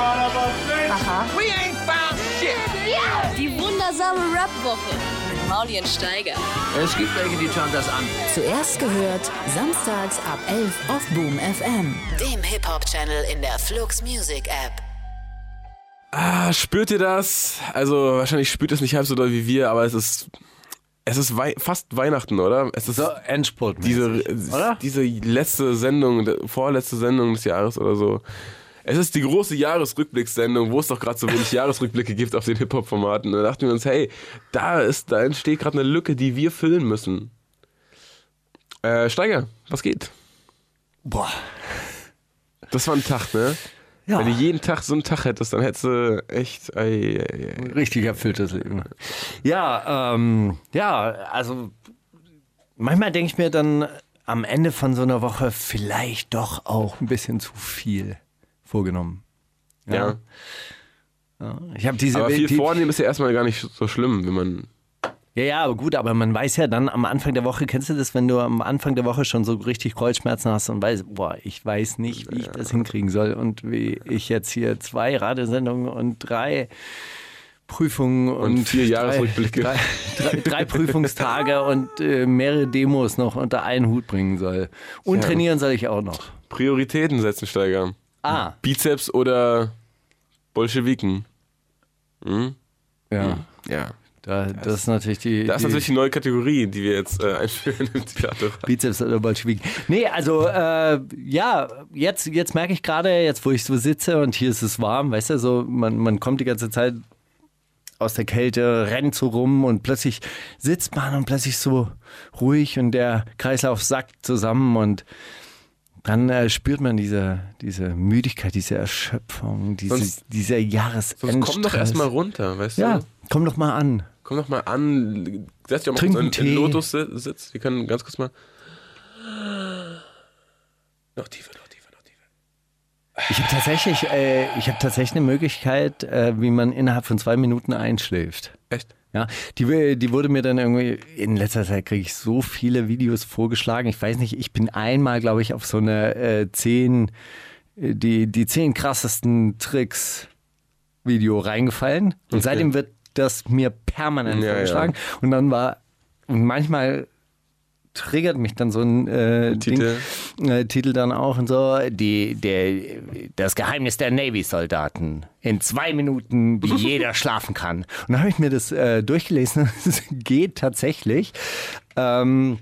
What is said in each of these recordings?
Aha. We ain't found shit. Die wundersame Rap-Woche mit Maulien Steiger. Es gibt welche, die schauen das an. Zuerst gehört, samstags ab 11 auf Boom FM. Dem Hip-Hop-Channel in der Flux Music App. Ah, spürt ihr das? Also wahrscheinlich spürt es nicht halb so doll wie wir, aber es ist es ist wei fast Weihnachten, oder? Es ist So, Endspurt. diese oder? diese letzte Sendung, vorletzte Sendung des Jahres oder so. Es ist die große Jahresrückblickssendung, wo es doch gerade so wenig Jahresrückblicke gibt auf den Hip-Hop-Formaten. Da dachten wir uns, hey, da ist, da entsteht gerade eine Lücke, die wir füllen müssen. Äh, Steiger, was geht? Boah. Das war ein Tag, ne? Ja. Wenn du jeden Tag so einen Tag hättest, dann hättest du echt. Ei, ei, ei. Richtig erfülltes Leben. Ja, ähm, ja, also manchmal denke ich mir dann am Ende von so einer Woche vielleicht doch auch ein bisschen zu viel vorgenommen. Ja. Ja. Ich habe diese Aber viel die, vornehmen ist ja erstmal gar nicht so schlimm, wenn man. Ja, ja, aber gut, aber man weiß ja dann am Anfang der Woche, kennst du das, wenn du am Anfang der Woche schon so richtig Kreuzschmerzen hast und weißt, boah, ich weiß nicht, wie ich das hinkriegen soll und wie ich jetzt hier zwei Radiosendungen und drei Prüfungen und, Und vier Jahresrückblicke. Drei, drei, drei Prüfungstage und äh, mehrere Demos noch unter einen Hut bringen soll. Und Ja. trainieren soll ich auch noch. Prioritäten setzen, Steiger. Ah, Bizeps oder Bolschewiken? Hm? ja. Ja. Da, das ist natürlich die. Das ist natürlich die neue Kategorie, die wir jetzt äh, einführen im Theater. Bizeps oder Bolschewik. Nee, also äh, ja, jetzt, jetzt merke ich gerade, jetzt wo ich so sitze und hier ist es warm, weißt du, so man, man kommt die ganze Zeit aus der Kälte, rennt so rum und plötzlich sitzt man und plötzlich so ruhig und der Kreislauf sackt zusammen und dann äh, spürt man diese, diese Müdigkeit, diese Erschöpfung, diese, Sonst- dieser Jahresendstress. Sonst komm doch erstmal runter, weißt Ja, du? komm doch mal an. Komm doch mal an. Setz dich auch mal Trink kurz in, in Tee. Lotus-Sitz. Wir können ganz kurz mal. Noch tiefer, noch tiefer, noch tiefer. Ich habe tatsächlich, äh, ich habe tatsächlich eine Möglichkeit, äh, wie man innerhalb von zwei Minuten einschläft. Echt? Ja, die, die wurde mir dann irgendwie, in letzter Zeit kriege ich so viele Videos vorgeschlagen. Ich weiß nicht, ich bin einmal, glaube ich, auf so eine äh, zehn, äh, die, die zehn krassesten Tricks Video reingefallen. Und Okay. seitdem wird das mir permanent Ja, vorgeschlagen. Und dann war, und manchmal triggert mich dann so ein äh, Titel. Ding, äh, Titel dann auch und so, die, der, das Geheimnis der Navy-Soldaten. In zwei Minuten, wie jeder schlafen kann. Und dann habe ich mir das äh, durchgelesen. Es geht tatsächlich. Ähm,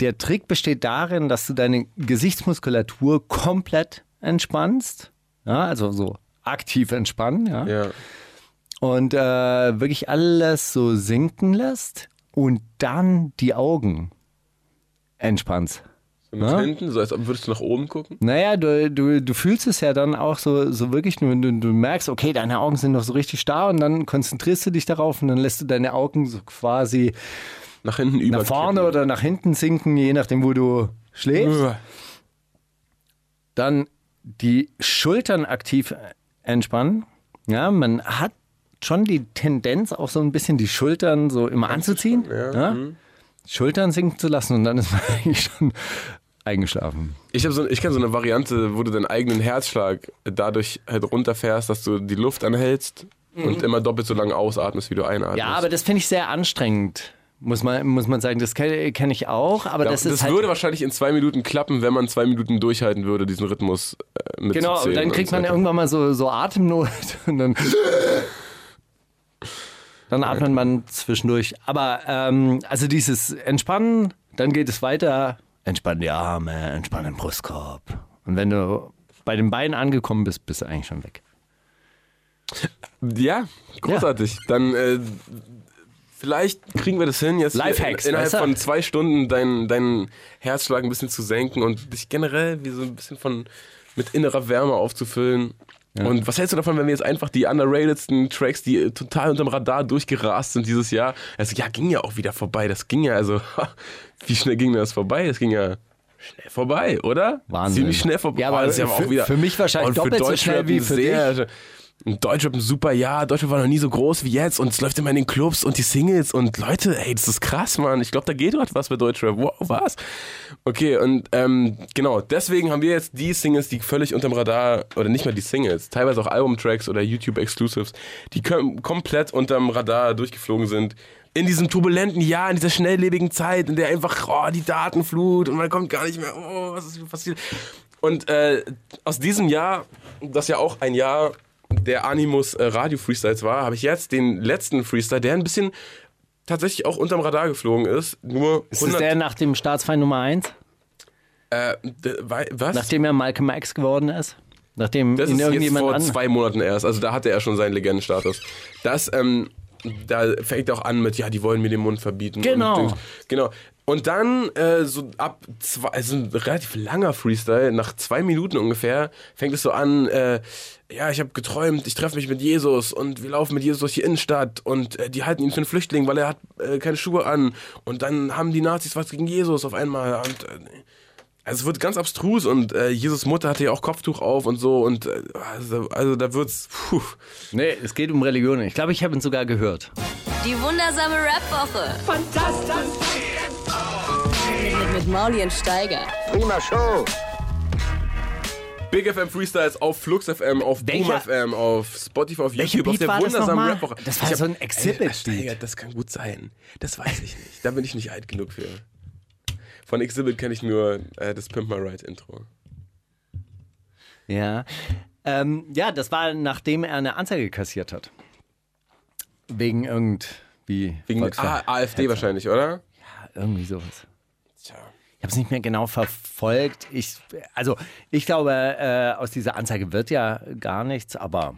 der Trick besteht darin, dass du deine Gesichtsmuskulatur komplett entspannst. Ja, also so aktiv entspannen. Ja. Ja. Und äh, wirklich alles so sinken lässt und dann die Augen entspannst. So nach Ja? hinten, so als ob würdest du nach oben gucken. Naja, du, du, du fühlst es ja dann auch so, so wirklich, du, du, du merkst, okay, deine Augen sind noch so richtig starr und dann konzentrierst du dich darauf und dann lässt du deine Augen so quasi Nach hinten über. nach vorne oder nach hinten sinken, je nachdem, wo du schläfst. Dann die Schultern aktiv entspannen. Ja, man hat schon die Tendenz, auch so ein bisschen die Schultern so immer anzuziehen. Ja, Schultern sinken zu lassen und dann ist man eigentlich schon eingeschlafen. Ich, so, ich kenne so eine Variante, wo du deinen eigenen Herzschlag dadurch halt runterfährst, dass du die Luft anhältst und immer doppelt so lange ausatmest, wie du einatmest. Mhm. Ja, aber das finde ich sehr anstrengend. Muss man, muss man sagen, das kenne kenn ich auch, aber Ja, das das ist halt, würde wahrscheinlich in zwei Minuten klappen, wenn man zwei Minuten durchhalten würde, diesen Rhythmus äh, mit Genau, und dann kriegt man irgendwann mal so, so Atemnot und dann, dann atmet man zwischendurch. Aber ähm, also dieses Entspannen, dann geht es weiter. Entspann die Arme, entspann den Brustkorb. Und wenn du bei den Beinen angekommen bist, bist du eigentlich schon weg. Ja, großartig. Dann äh, vielleicht kriegen wir das hin, jetzt Lifehacks, innerhalb du? von zwei Stunden deinen, deinen Herzschlag ein bisschen zu senken und dich generell wie so ein bisschen von mit innerer Wärme aufzufüllen. Und was hältst du davon, wenn wir jetzt einfach die underratedsten Tracks, die äh, total unterm Radar durchgerast sind dieses Jahr, also ja, ging ja auch wieder vorbei. Das ging ja, also, wie schnell ging das vorbei? Das ging ja schnell vorbei, oder? Wahnsinn. Ziemlich schnell vorbei. Ja, aber das ist für- für mich wahrscheinlich doppelt so schnell wie für sehr, Und Deutschrap ein super Jahr, Deutschrap war noch nie so groß wie jetzt und es läuft immer in den Clubs und die Singles und Leute, ey, das ist krass, Mann. Ich glaube, da geht gerade was bei Deutschrap. Wow, was? Okay, und ähm, genau, deswegen haben wir jetzt die Singles, die völlig unterm Radar, oder nicht mal die Singles, teilweise auch Albumtracks oder YouTube-Exclusives, die kom komplett unterm Radar durchgeflogen sind. In diesem turbulenten Jahr, in dieser schnelllebigen Zeit, in der einfach, oh, die Datenflut und man kommt gar nicht mehr, oh, was ist passiert? Und äh, aus diesem Jahr, das ja auch ein Jahr der Animus äh, Radio Freestyles war, habe ich jetzt den letzten Freestyle, der ein bisschen tatsächlich auch unterm Radar geflogen ist. Nur Ist das der nach dem Staatsfeind Nummer 1? äh, was? Nachdem er Malcolm X geworden ist? Nachdem das ihn ist jetzt vor zwei Monaten erst. Also da hatte er schon seinen Legendenstatus. Das, ähm, da fängt er auch an mit, ja, die wollen mir den Mund verbieten. Genau. Und, genau. Und dann, äh, so ab zwei, also ein relativ langer Freestyle, nach zwei Minuten ungefähr, fängt es so an, äh, ja, ich habe geträumt, ich treffe mich mit Jesus und wir laufen mit Jesus durch die Innenstadt und äh, die halten ihn für einen Flüchtling, weil er hat äh, keine Schuhe an. Und dann haben die Nazis was gegen Jesus auf einmal. Und, äh, also es wird ganz abstrus und äh, Jesus Mutter hatte ja auch Kopftuch auf und so und äh, also, also da wird's, puh. Nee, es geht um Religion. Ich glaube, ich habe ihn sogar gehört. Die wundersame Rap-Woche. Fantastisch. Mit, Mauli und Steiger. Big FM Freestyles auf Flux FM, auf Boom FM, auf Spotify, auf YouTube, auf der war das wundersamen nochmal? Rap-Woche. Das war Ich so hab- ein Exhibit-Beat. Das kann gut sein. Das weiß ich nicht. Da bin ich nicht alt genug für. Von Exhibit kenne ich nur äh, das Pimp My Ride Intro. Ja. Ähm, ja, das war, nachdem er eine Anzeige kassiert hat. Wegen irgendwie... Wegen Volksver- ah, AfD wahrscheinlich, oder? Irgendwie sowas. Habe es nicht mehr genau verfolgt. Ich, also ich glaube, äh, aus dieser Anzeige wird ja gar nichts, aber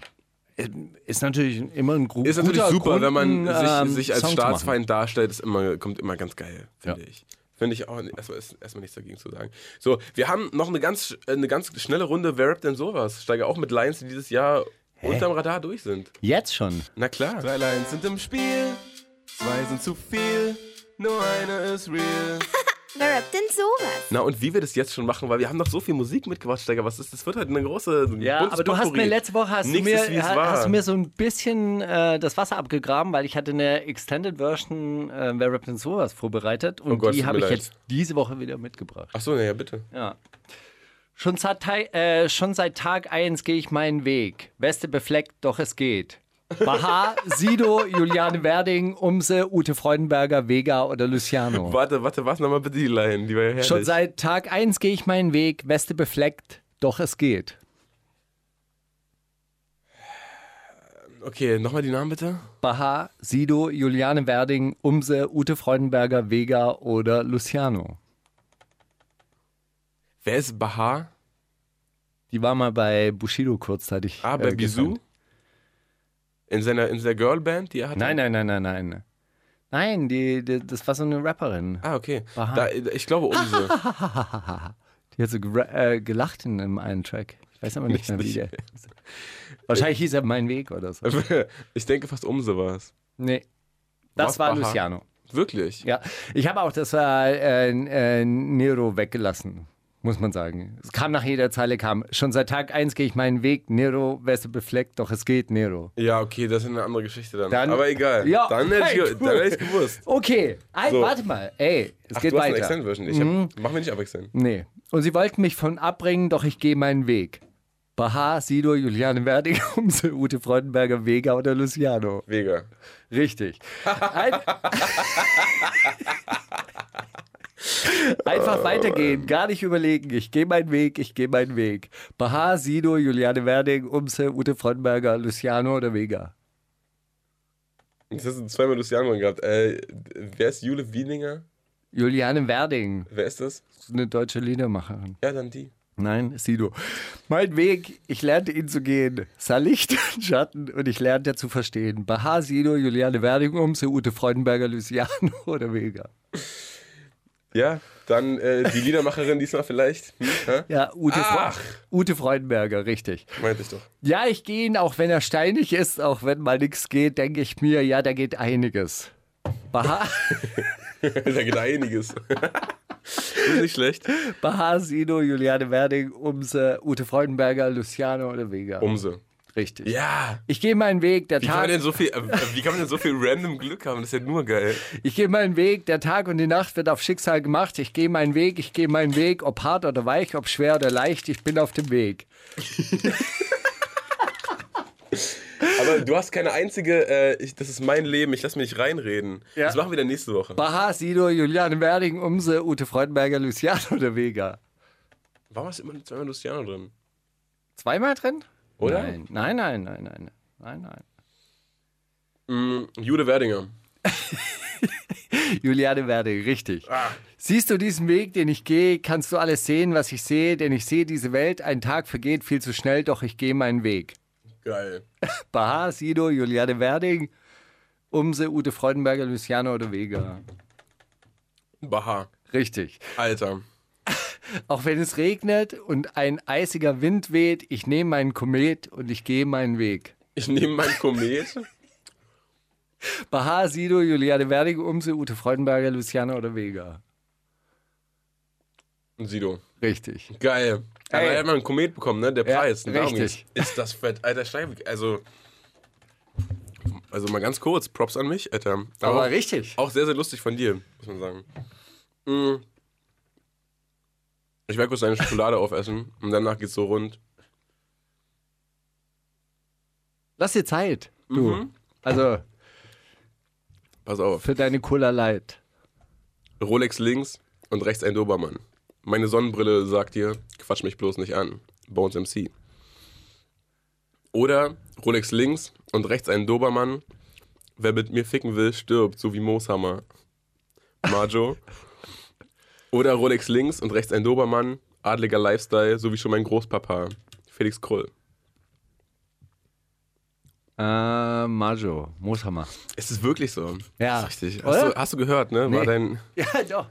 äh, ist natürlich immer ein gru- Ist natürlich guter super, Grund, wenn man sich, ähm, sich als Song zu machen. Staatsfeind darstellt, ist immer, kommt immer ganz geil, finde Ja. ich. Finde ich auch, erstmal, ist erstmal nichts dagegen zu sagen. So, wir haben noch eine ganz, eine ganz schnelle Runde, wer rappt denn sowas? Steige auch mit Lines, die dieses Jahr unterm Radar durch sind. Jetzt schon. Na klar. Drei Lines sind im Spiel, zwei sind zu viel, nur eine ist real. Wer rappt denn sowas? Na und wie wir das jetzt schon machen, weil wir haben noch so viel Musik mitgebracht, Steiger. Was ist, das wird halt eine große. ein Ja, aber du hast mir letzte Woche hast du mir, ist, hast du mir so ein bisschen äh, das Wasser abgegraben, weil ich hatte eine Extended Version äh, Wer rappt denn sowas vorbereitet und Oh Gott, die habe ich leid. jetzt diese Woche wieder mitgebracht. Ach so, naja, bitte. Ja. Schon seit, äh, schon seit Tag 1 gehe ich meinen Weg. Weste befleckt, doch es geht. Baha, Sido, Juliane Werding, Umse, Ute Freudenberger, Vega oder Luciano. Warte, warte, was nochmal bitte die Line? Die war ja herrlich. Schon seit Tag 1 gehe ich meinen Weg. Weste befleckt, doch es geht. Okay, nochmal die Namen bitte. Baha, Sido, Juliane Werding, Umse, Ute Freudenberger, Vega oder Luciano. Wer ist Bahar? Die war mal bei Bushido kurzzeitig. Ah, bei äh, Bisou? In seiner, in seiner Girlband, die er hatte? Nein, nein, nein, nein, nein. Nein, die, die, das war so eine Rapperin. Ah, okay. Da, ich glaube Umse. Die hat so äh, gelacht in einem einen Track. Ich weiß aber nicht Ich mehr, wie der. Wahrscheinlich hieß er Mein Weg oder so. ich denke fast Umse war es. Nee. Das Was war Baha? Luciano. Wirklich? Ja. Ich habe auch das äh, äh, Nero weggelassen, muss man sagen. Es kam nach jeder Zeile, kam. Schon seit Tag 1 gehe ich meinen Weg. Nero, Weste befleckt, doch es geht, Nero. Ja, okay, das ist eine andere Geschichte dann. Dann- Aber egal. Ja, dann hätte hey, ich cool. dann hätte ich's gewusst. Okay, ein, So. warte mal. Ey, es Ach, geht du hast eine weiter. Mhm. Extended-Version. Ich hab, Machen wir nicht abwechseln. Nee. Und sie wollten mich von abbringen, doch ich gehe meinen Weg. Baha, Sido, Juliane Werding, Umse, Ute Freudenberger, Vega oder Luciano. Vega. Richtig. Ein Einfach weitergehen, gar nicht überlegen. Ich gehe meinen Weg, ich gehe meinen Weg. Baha, Sido, Juliane Werding, Umse, Ute Freudenberger, Luciano oder Vega. Jetzt hast du zweimal Luciano gehabt. Äh, wer ist Jule Wieninger? Juliane Werding, Wer ist das? eine deutsche Liedermacherin. Ja, dann die. Nein, Sido. Mein Weg, ich lernte ihn zu gehen. Sah Licht und Schatten und ich lernte zu verstehen. Baha, Sido, Juliane Werding, Umse, Ute Freudenberger, Luciano oder Vega. Ja, dann äh, die Liedermacherin diesmal vielleicht. Hm? Ja, Ute, Ach. Ute Freudenberger, richtig. Meinte ich doch. Ja, ich gehe ihn, auch wenn er steinig ist, auch wenn mal nichts geht, denke ich mir, ja, da geht einiges. Baha, da geht einiges. ist nicht schlecht. Baha, Sido, Juliane Werding, Umse, Ute Freudenberger, Luciano oder Vega. Umse. Richtig. Ja. Ich gehe meinen Weg, der Wie kann, man Tag. denn so viel, äh, wie kann man denn so viel random Glück haben? Das ist ja nur geil. Ich gehe meinen Weg, der Tag und die Nacht wird auf Schicksal gemacht. Ich gehe meinen Weg, ich gehe meinen Weg, ob hart oder weich, ob schwer oder leicht, ich bin auf dem Weg. Aber du hast keine einzige, äh, ich, das ist mein Leben, ich lass mich nicht reinreden. Ja. Das machen wir dann nächste Woche. Baha, Sido, Juliane Werding, Umse, Ute Freudenberger, Luciano oder Vega. Warum hast du immer zweimal Luciano drin? Zweimal drin? Oder? Nein, nein, nein, nein, nein. Nein, nein. Mm, Jude Werdinger. Juliane Werding, richtig. Ah. Siehst du diesen Weg, den ich gehe, kannst du alles sehen, was ich sehe, denn ich sehe diese Welt, ein Tag vergeht viel zu schnell, doch ich gehe meinen Weg. Geil. Baha, Sido, Juliane Werding, Umse, Ute Freudenberger, Luciano oder Vega. Baha. Richtig. Alter. Auch wenn es regnet und ein eisiger Wind weht, ich nehme meinen Komet und ich gehe meinen Weg. Ich nehme mein Komet. Baha, Sido, Juliane Werding, Umse, Ute Freudenberger, Luciano oder Vega. Sido. Richtig. Geil. Aber er hat mal einen Komet bekommen, ne? Der Ja, Preis. Und darum richtig. Ist das fett. Alter, Steig, also. Also mal ganz kurz, Props an mich, Alter. Aber auch, richtig. Auch sehr, sehr lustig von dir, muss man sagen. Mm. Ich werde kurz deine Schokolade aufessen und danach geht's so rund. Lass dir Zeit. Du. Mhm. Also Pass auf. für deine Cola Light. Rolex links und rechts ein Dobermann. Meine Sonnenbrille sagt dir, quatsch mich bloß nicht an. Bones MC. Oder Rolex links und rechts ein Dobermann. Wer mit mir ficken will, stirbt, so wie Mooshammer. Majo. Oder Rolex links und rechts ein Dobermann. Adliger Lifestyle, so wie schon mein Großpapa. Felix Krull. Äh, Majo, Mooshammer. Es ist wirklich so. Ja. Ist richtig. Hast du, hast du gehört, ne? Nee. War dein, Ja, doch.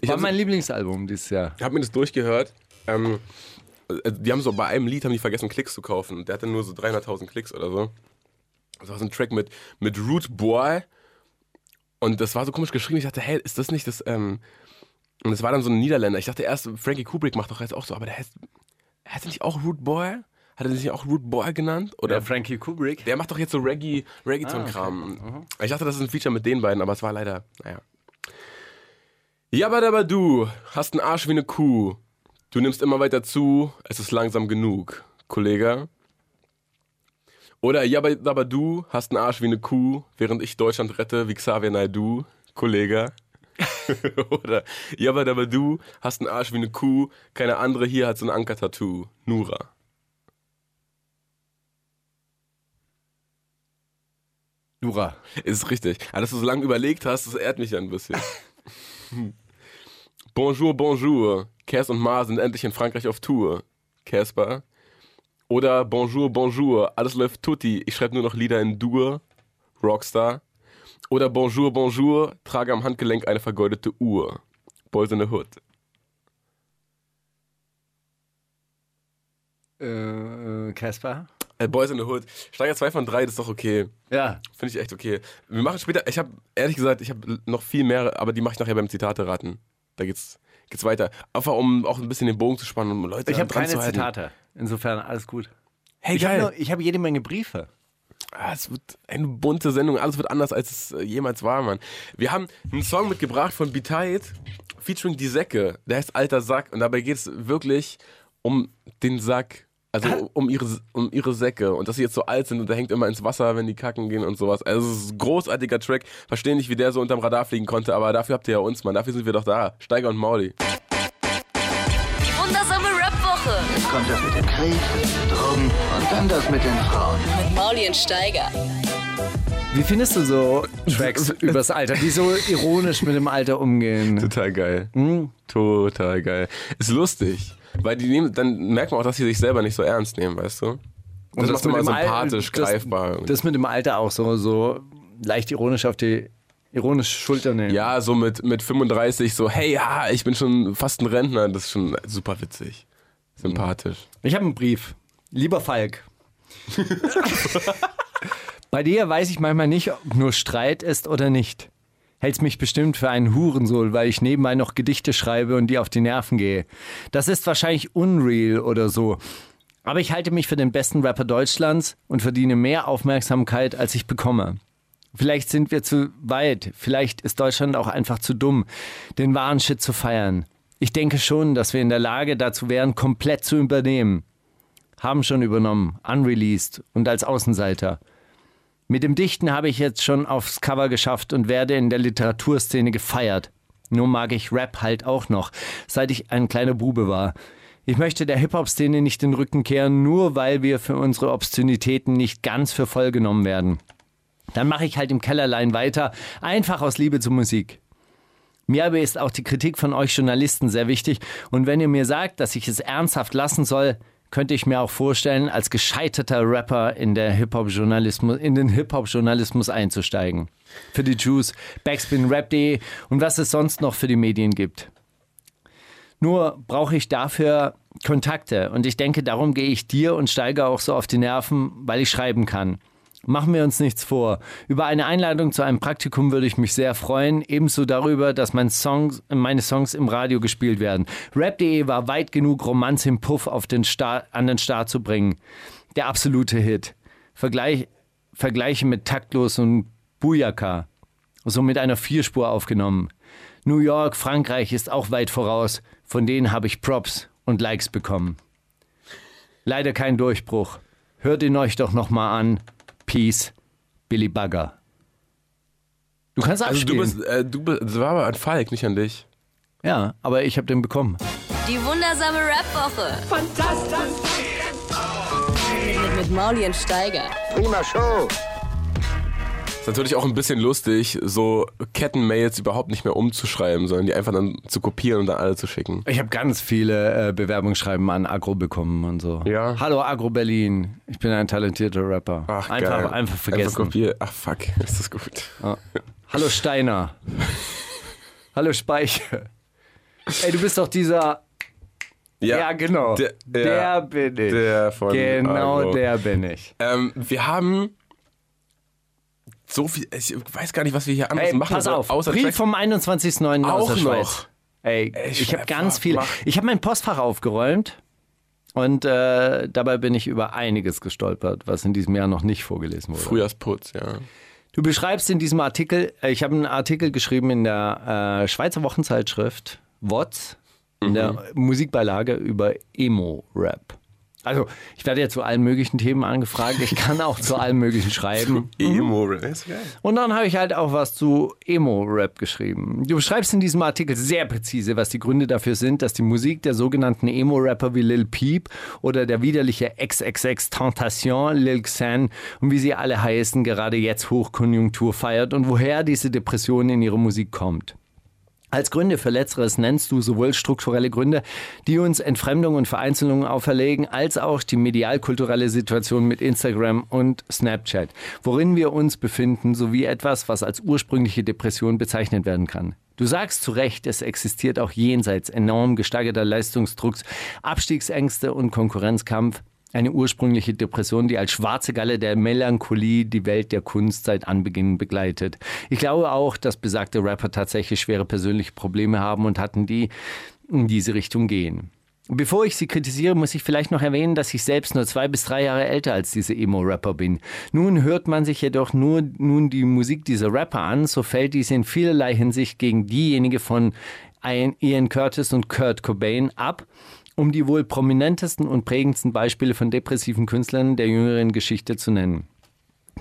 ich War mein Lieblingsalbum dieses Jahr. Ich habe mir das durchgehört. Ähm, äh, die haben so bei einem Lied haben die vergessen Klicks zu kaufen. Und der hatte nur so 300.000 Klicks oder so. Das war so ein Track mit, mit Root Boy. Und das war so komisch geschrieben. Ich dachte, hey, ist das nicht das? Ähm und es war dann so ein Niederländer. Ich dachte erst, Frankie Kubrick macht doch jetzt auch so, aber der heißt, heißt er nicht auch Root Boy? Hat er sich nicht auch Root Boy genannt? Oder Oder Frankie Kubrick. der macht doch jetzt so Reggae, Reggaeton-Kram. Ich dachte, das ist ein Feature mit den beiden, aber es war leider, naja. Jabba du, hast einen Arsch wie eine Kuh. Du nimmst immer weiter zu, es ist langsam genug, Kollege. Oder Jabba du, hast einen Arsch wie eine Kuh, während ich Deutschland rette wie Xavier Naidoo, Kollege. Oder Jabba du, hast einen Arsch wie eine Kuh, keine andere hier hat so ein Anker-Tattoo, Nura. Nura. Ist richtig. Aber dass du so lange überlegt hast, das ehrt mich ja ein bisschen. bonjour, bonjour. Kers und Mar sind endlich in Frankreich auf Tour. Casper. Oder Bonjour, bonjour. Alles läuft tutti. Ich schreibe nur noch Lieder in Dur. Rockstar. Oder Bonjour, bonjour. Trage am Handgelenk eine vergoldete Uhr. Boys in the Hood. Äh, Casper? Äh, Boys in the Hood. Steiger 2 von 3, das ist doch okay. Ja. Finde ich echt okay. Wir machen später, ich habe ehrlich gesagt, ich habe noch viel mehr, aber die mache ich nachher beim Zitate raten. Da geht's, geht's weiter. Einfach um auch ein bisschen den Bogen zu spannen, um Leute Ich habe keine. Zitate. Insofern alles gut. Hey, Ich habe habe jede Menge Briefe. Ah, es wird eine bunte Sendung, alles wird anders, als es äh, jemals war, Mann. Wir haben einen Song mitgebracht von Betide, featuring Die Säcke. Der heißt Alter Sack und dabei geht es wirklich um den Sack. Also um ihre, um ihre Säcke und dass sie jetzt so alt sind und der hängt immer ins Wasser, wenn die kacken gehen und sowas. Also es ist ein großartiger Track. Verstehe nicht, wie der so unterm Radar fliegen konnte, aber dafür habt ihr ja uns, Mann. Dafür sind wir doch da. Steiger und Mauli. Jetzt kommt das mit dem Krieg, das mit den Drogen und dann das mit den Frauen. mit Mauli und Steiger. Wie findest du so Tracks übers Alter, die so ironisch mit dem Alter umgehen? Total geil. Hm? Total geil. Ist lustig. Weil die nehmen, dann merkt man auch, dass sie sich selber nicht so ernst nehmen, weißt du? Und das, macht immer dem Al- sympathisch, das, greifbar. Das mit dem Alter auch so, so leicht ironisch auf die ironische Schulter nehmen. ja, so mit, mit 35, so, hey, ja, ich bin schon fast ein Rentner. Das ist schon super witzig. Sympathisch. Ich habe einen Brief. Lieber Falk. Bei dir weiß ich manchmal nicht, ob nur Streit ist oder nicht. Hältst mich bestimmt für einen Hurensohn, weil ich nebenbei noch Gedichte schreibe und dir auf die Nerven gehe. Das ist wahrscheinlich unreal oder so. Aber ich halte mich für den besten Rapper Deutschlands und verdiene mehr Aufmerksamkeit, als ich bekomme. Vielleicht sind wir zu weit, vielleicht ist Deutschland auch einfach zu dumm, den wahren Shit zu feiern. Ich denke schon, dass wir in der Lage dazu wären, komplett zu übernehmen. Haben schon übernommen, unreleased und als Außenseiter. Mit dem Dichten habe ich jetzt schon aufs Cover geschafft und werde in der Literaturszene gefeiert. Nur mag ich Rap halt auch noch, seit ich ein kleiner Bube war. Ich möchte der Hip-Hop-Szene nicht den Rücken kehren, nur weil wir für unsere Obszönitäten nicht ganz für voll genommen werden. Dann mache ich halt im Kellerlein weiter, einfach aus Liebe zur Musik. Mir aber ist auch die Kritik von euch Journalisten sehr wichtig und wenn ihr mir sagt, dass ich es ernsthaft lassen soll, könnte ich mir auch vorstellen, als gescheiterter Rapper in, der Hip -Hop -Journalismus, in den Hip-Hop-Journalismus einzusteigen. Für die Juice, Backspinrap.de und was es sonst noch für die Medien gibt. Nur brauche ich dafür Kontakte und ich denke, darum gehe ich dir und steige auch so auf die Nerven, weil ich schreiben kann. Machen wir uns nichts vor. Über eine Einladung zu einem Praktikum würde ich mich sehr freuen. Ebenso darüber, dass mein Songs, meine Songs im Radio gespielt werden. Rap.de war weit genug, Romanz im Puff auf den Start, an den Start zu bringen. Der absolute Hit. Vergleich, Vergleiche mit Taktlos und Bujaka. So mit einer Vierspur aufgenommen. New York, Frankreich ist auch weit voraus. Von denen habe ich Props und Likes bekommen. Leider kein Durchbruch. Hört ihn euch doch nochmal an. Peace, Billy Bugger. Du kannst Also du abspielen. bist, äh, du bist, das war aber an Falk, nicht an dich. ja, aber ich habe den bekommen. Die wundersame Rap-Woche. Fantastisch. Mit, mit Mauli und Steiger. Prima Show. Ist natürlich auch ein bisschen lustig, so Kettenmails überhaupt nicht mehr umzuschreiben, sondern die einfach dann zu kopieren und dann alle zu schicken. Ich habe ganz viele äh, Bewerbungsschreiben an Agro bekommen und so. Ja. Hallo Agro Berlin, ich bin ein talentierter Rapper. Ach, einfach, geil. einfach vergessen. Einfach kopieren. Ach fuck, ist das gut. Ja. Hallo Steiner. Hallo Speiche. Ey, du bist doch dieser. Ja, genau. Der, Der, ja, bin ich. der von genau Agro. der bin ich. Ähm, wir haben so viel, ich weiß gar nicht, was wir hier anderes Ey, machen. pass sollen, auf. Außer Brief vom 21.09. aus Auch der Schweiz. noch. Ey, Ey, ich habe ganz viel. mach. Ich habe mein Postfach aufgeräumt und äh, dabei bin ich über einiges gestolpert, was in diesem Jahr noch nicht vorgelesen wurde. Frühjahrsputz, ja. Du beschreibst in diesem Artikel, äh, ich habe einen Artikel geschrieben in der äh, Schweizer Wochenzeitschrift WOTS, in der Musikbeilage über Emo-Rap. Also, ich werde ja zu allen möglichen Themen angefragt. Ich kann auch zu allem möglichen schreiben. Emo, ist geil. Und dann habe ich halt auch was zu Emo-Rap geschrieben. Du beschreibst in diesem Artikel sehr präzise, was die Gründe dafür sind, dass die Musik der sogenannten Emo-Rapper wie Lil Peep oder der widerliche XXX Tentation, Lil Xan und wie sie alle heißen, gerade jetzt Hochkonjunktur feiert und woher diese Depression in ihre Musik kommt. Als Gründe für Letzteres nennst du sowohl strukturelle Gründe, die uns Entfremdung und Vereinzelung auferlegen, als auch die medialkulturelle Situation mit Instagram und Snapchat, worin wir uns befinden, sowie etwas, was als ursprüngliche Depression bezeichnet werden kann. Du sagst zu Recht, es existiert auch jenseits enorm gesteigerter Leistungsdrucks, Abstiegsängste und Konkurrenzkampf eine ursprüngliche Depression, die als schwarze Galle der Melancholie die Welt der Kunst seit Anbeginn begleitet. Ich glaube auch, dass besagte Rapper tatsächlich schwere persönliche Probleme haben und hatten, die in diese Richtung gehen. Bevor ich sie kritisiere, muss ich vielleicht noch erwähnen, dass ich selbst nur zwei bis drei Jahre älter als diese Emo-Rapper bin. Nun hört man sich jedoch nur nun die Musik dieser Rapper an, so fällt dies in vielerlei Hinsicht gegen diejenige von Ian Curtis und Kurt Cobain ab um die wohl prominentesten und prägendsten Beispiele von depressiven Künstlern der jüngeren Geschichte zu nennen.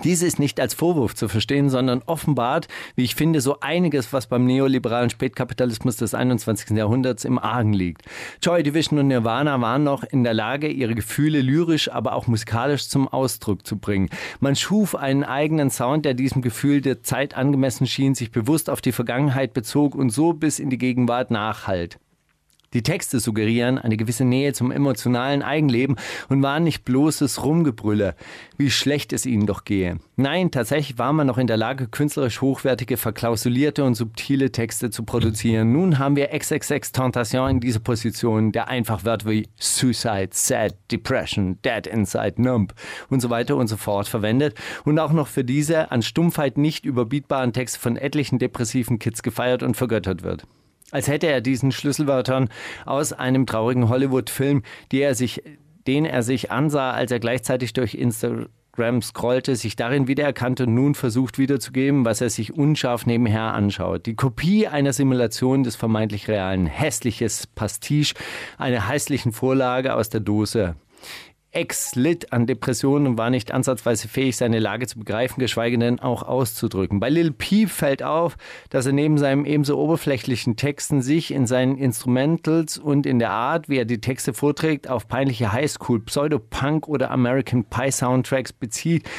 Dies ist nicht als Vorwurf zu verstehen, sondern offenbart, wie ich finde, so einiges, was beim neoliberalen Spätkapitalismus des 21. Jahrhunderts im Argen liegt. Joy Division und Nirvana waren noch in der Lage, ihre Gefühle lyrisch, aber auch musikalisch zum Ausdruck zu bringen. Man schuf einen eigenen Sound, der diesem Gefühl der Zeit angemessen schien, sich bewusst auf die Vergangenheit bezog und so bis in die Gegenwart nachhalt. Die Texte suggerieren eine gewisse Nähe zum emotionalen Eigenleben und waren nicht bloßes Rumgebrülle, wie schlecht es ihnen doch gehe. Nein, tatsächlich war man noch in der Lage, künstlerisch hochwertige, verklausulierte und subtile Texte zu produzieren. Nun haben wir XXX Tentation in dieser Position, der einfach Wörter wie Suicide, Sad, Depression, Dead Inside, Numb und so weiter und so fort verwendet und auch noch für diese an Stumpfheit nicht überbietbaren Texte von etlichen depressiven Kids gefeiert und vergöttert wird als hätte er diesen Schlüsselwörtern aus einem traurigen Hollywood-Film, den er sich ansah, als er gleichzeitig durch Instagram scrollte, sich darin wiedererkannte und nun versucht wiederzugeben, was er sich unscharf nebenher anschaut. Die Kopie einer Simulation des vermeintlich realen. Hässliches Pastiche einer hässlichen Vorlage aus der Dose. Ex litt an Depressionen und war nicht ansatzweise fähig, seine Lage zu begreifen, geschweige denn auch auszudrücken. Bei Lil Peep fällt auf, dass er neben seinen ebenso oberflächlichen Texten sich in seinen Instrumentals und in der Art, wie er die Texte vorträgt, auf peinliche Highschool, Pseudo-Punk oder American Pie Soundtracks bezieht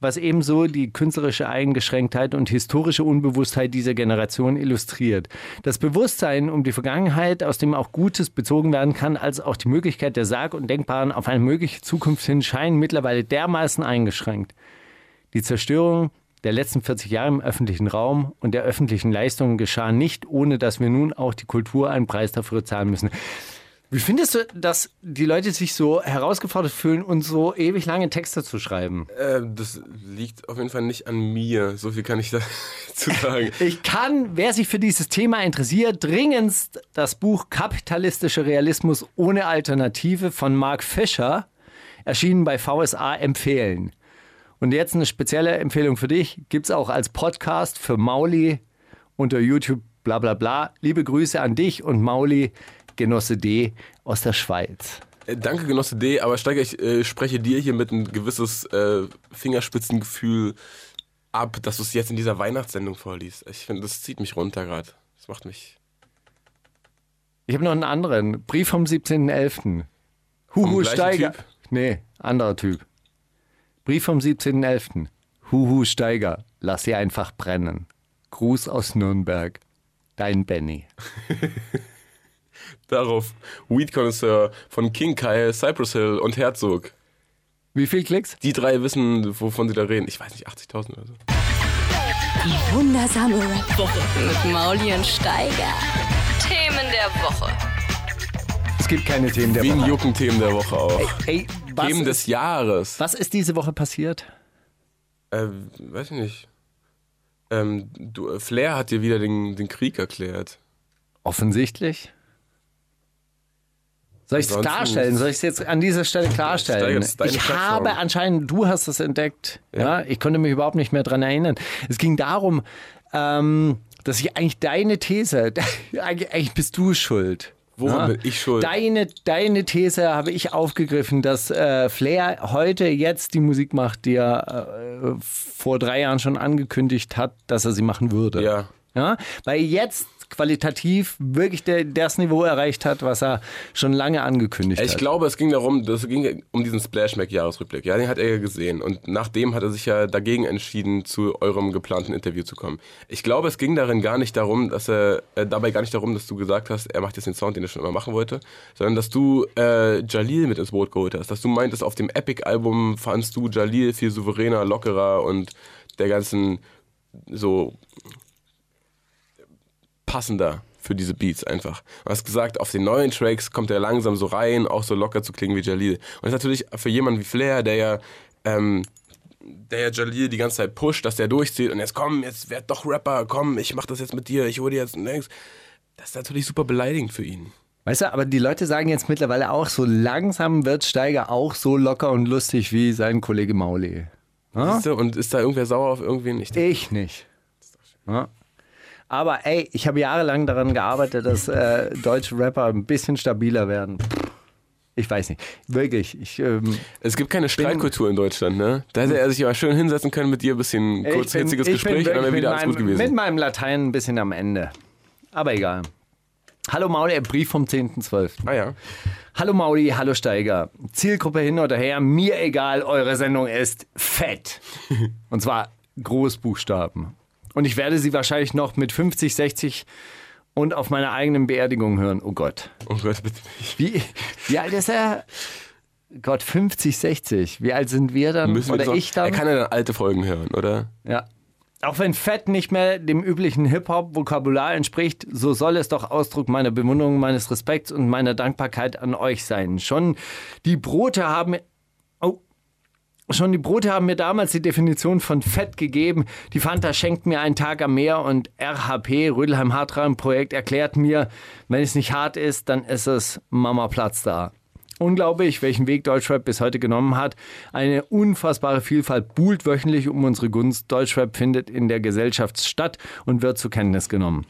was ebenso die künstlerische Eingeschränktheit und historische Unbewusstheit dieser Generation illustriert. Das Bewusstsein um die Vergangenheit, aus dem auch Gutes bezogen werden kann, als auch die Möglichkeit der Sarg und Denkbaren auf eine mögliche Zukunft hin, scheinen mittlerweile dermaßen eingeschränkt. Die Zerstörung der letzten 40 Jahre im öffentlichen Raum und der öffentlichen Leistungen geschah nicht, ohne dass wir nun auch die Kultur einen Preis dafür zahlen müssen. Wie findest du, dass die Leute sich so herausgefordert fühlen und so ewig lange Texte zu schreiben? Äh, das liegt auf jeden Fall nicht an mir. So viel kann ich dazu sagen. ich kann, wer sich für dieses Thema interessiert, dringendst das Buch Kapitalistischer Realismus ohne Alternative von Mark Fischer, erschienen bei VSA, empfehlen. Und jetzt eine spezielle Empfehlung für dich, gibt es auch als Podcast für Mauli unter YouTube, bla bla bla. Liebe Grüße an dich und Mauli. Genosse D aus der Schweiz. Äh, danke, Genosse D, aber Steiger, ich äh, spreche dir hier mit ein gewisses äh, Fingerspitzengefühl ab, dass du es jetzt in dieser Weihnachtssendung vorliest. Ich finde, das zieht mich runter gerade. Das macht mich. Ich habe noch einen anderen. Brief vom 17.11. Huhu Steiger. Typ? Nee, anderer Typ. Brief vom 17.11. Huhu Steiger, lass sie einfach brennen. Gruß aus Nürnberg. Dein Benny. Darauf Weed Connoisseur von King Kyle, Cypress Hill und Herzog. Wie viel Klicks? Die drei wissen, wovon sie da reden. Ich weiß nicht, 80.000 oder so. Die wundersame Rap-Woche mit Mauli und Steiger. Themen der Woche. Es gibt keine Themen der Wien Woche. jucken Themen der Woche auch. Ey, ey, Themen des ist, Jahres. Was ist diese Woche passiert? Äh, weiß ich nicht. Ähm, du, Flair hat dir wieder den, den Krieg erklärt. Offensichtlich. Soll ich es darstellen? Soll ich es jetzt an dieser Stelle klarstellen? Ich habe anscheinend, du hast es entdeckt. Ja. ja. Ich konnte mich überhaupt nicht mehr daran erinnern. Es ging darum, ähm, dass ich eigentlich deine These, eigentlich bist du schuld. Woran ja? bin ich schuld? Deine, deine These habe ich aufgegriffen, dass äh, Flair heute jetzt die Musik macht, die er äh, vor drei Jahren schon angekündigt hat, dass er sie machen würde. Ja. Ja? Weil jetzt qualitativ wirklich der, das Niveau erreicht hat, was er schon lange angekündigt ich hat. Ich glaube, es ging darum, es ging um diesen Splashback-Jahresrückblick. Ja, den hat er ja gesehen. Und nachdem hat er sich ja dagegen entschieden, zu eurem geplanten Interview zu kommen. Ich glaube, es ging darin gar nicht darum, dass er, äh, dabei gar nicht darum, dass du gesagt hast, er macht jetzt den Sound, den er schon immer machen wollte, sondern dass du äh, Jalil mit ins Boot geholt hast. Dass du meintest, auf dem Epic-Album fandst du Jalil viel souveräner, lockerer und der ganzen so passender für diese Beats einfach. Du hast gesagt, auf den neuen Tracks kommt er langsam so rein, auch so locker zu klingen wie Jalil. Und das ist natürlich für jemanden wie Flair, der ja, ähm, der ja Jalil die ganze Zeit pusht, dass der durchzieht und jetzt komm, jetzt werd doch Rapper, komm, ich mach das jetzt mit dir, ich hole dir jetzt nichts. Das ist natürlich super beleidigend für ihn. Weißt du, aber die Leute sagen jetzt mittlerweile auch, so langsam wird Steiger auch so locker und lustig wie sein Kollege Mauli. Ja? Und ist da irgendwer sauer auf irgendwen nicht? Ich nicht. Ja. Aber ey, ich habe jahrelang daran gearbeitet, dass äh, deutsche Rapper ein bisschen stabiler werden. Ich weiß nicht. Wirklich. Ich, ähm, es gibt keine Streitkultur in Deutschland, ne? Da hätte er sich aber schön hinsetzen können mit dir, ein bisschen kurzhitziges Gespräch und dann wäre wieder alles gut gewesen. Mit meinem Latein ein bisschen am Ende. Aber egal. Hallo Mauli, Brief vom 10.12. Ah ja. Hallo Mauli, hallo Steiger. Zielgruppe hin oder her, mir egal, eure Sendung ist fett. Und zwar Großbuchstaben. Und ich werde sie wahrscheinlich noch mit 50, 60 und auf meiner eigenen Beerdigung hören. Oh Gott. Oh Gott, bitte nicht. Wie, wie alt ist er? Gott, 50, 60. Wie alt sind wir dann? Müssen oder wir ich dann? Er kann ja dann alte Folgen hören, oder? Ja. Auch wenn Fett nicht mehr dem üblichen Hip-Hop-Vokabular entspricht, so soll es doch Ausdruck meiner Bewunderung, meines Respekts und meiner Dankbarkeit an euch sein. Schon die Brote haben Schon die Brote haben mir damals die Definition von Fett gegeben. Die Fanta schenkt mir einen Tag am Meer und RHP, Rödelheim Hartrein Projekt, erklärt mir, wenn es nicht hart ist, dann ist es Mama Platz da. Unglaublich, welchen Weg Deutschrap bis heute genommen hat. Eine unfassbare Vielfalt buhlt wöchentlich um unsere Gunst. Deutschrap findet in der Gesellschaft statt und wird zur Kenntnis genommen.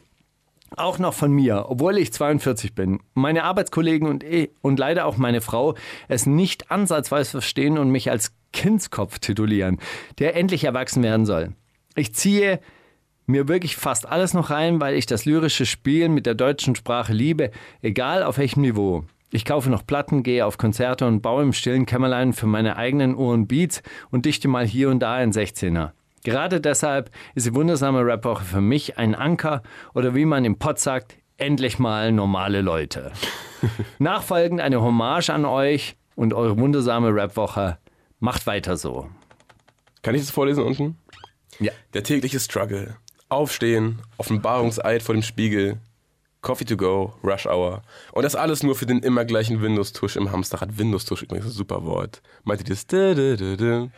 Auch noch von mir, obwohl ich 42 bin. Meine Arbeitskollegen und ich und leider auch meine Frau es nicht ansatzweise verstehen und mich als Kindskopf titulieren, der endlich erwachsen werden soll. Ich ziehe mir wirklich fast alles noch rein, weil ich das lyrische Spielen mit der deutschen Sprache liebe, egal auf welchem Niveau. Ich kaufe noch Platten, gehe auf Konzerte und baue im stillen Kämmerlein für meine eigenen Ohren Beats und dichte mal hier und da ein 16er. Gerade deshalb ist die wundersame Rapwoche für mich ein Anker oder wie man im Pott sagt, endlich mal normale Leute. Nachfolgend eine Hommage an euch und eure wundersame Rapwoche. Macht weiter so. Kann ich das vorlesen unten? Ja. Der tägliche Struggle. Aufstehen, Offenbarungseid vor dem Spiegel, Coffee to go, Rush Hour. Und das alles nur für den immer gleichen Windows-Tusch im Hamsterrad. Windows-Tusch übrigens ein super Wort. Meint ihr das?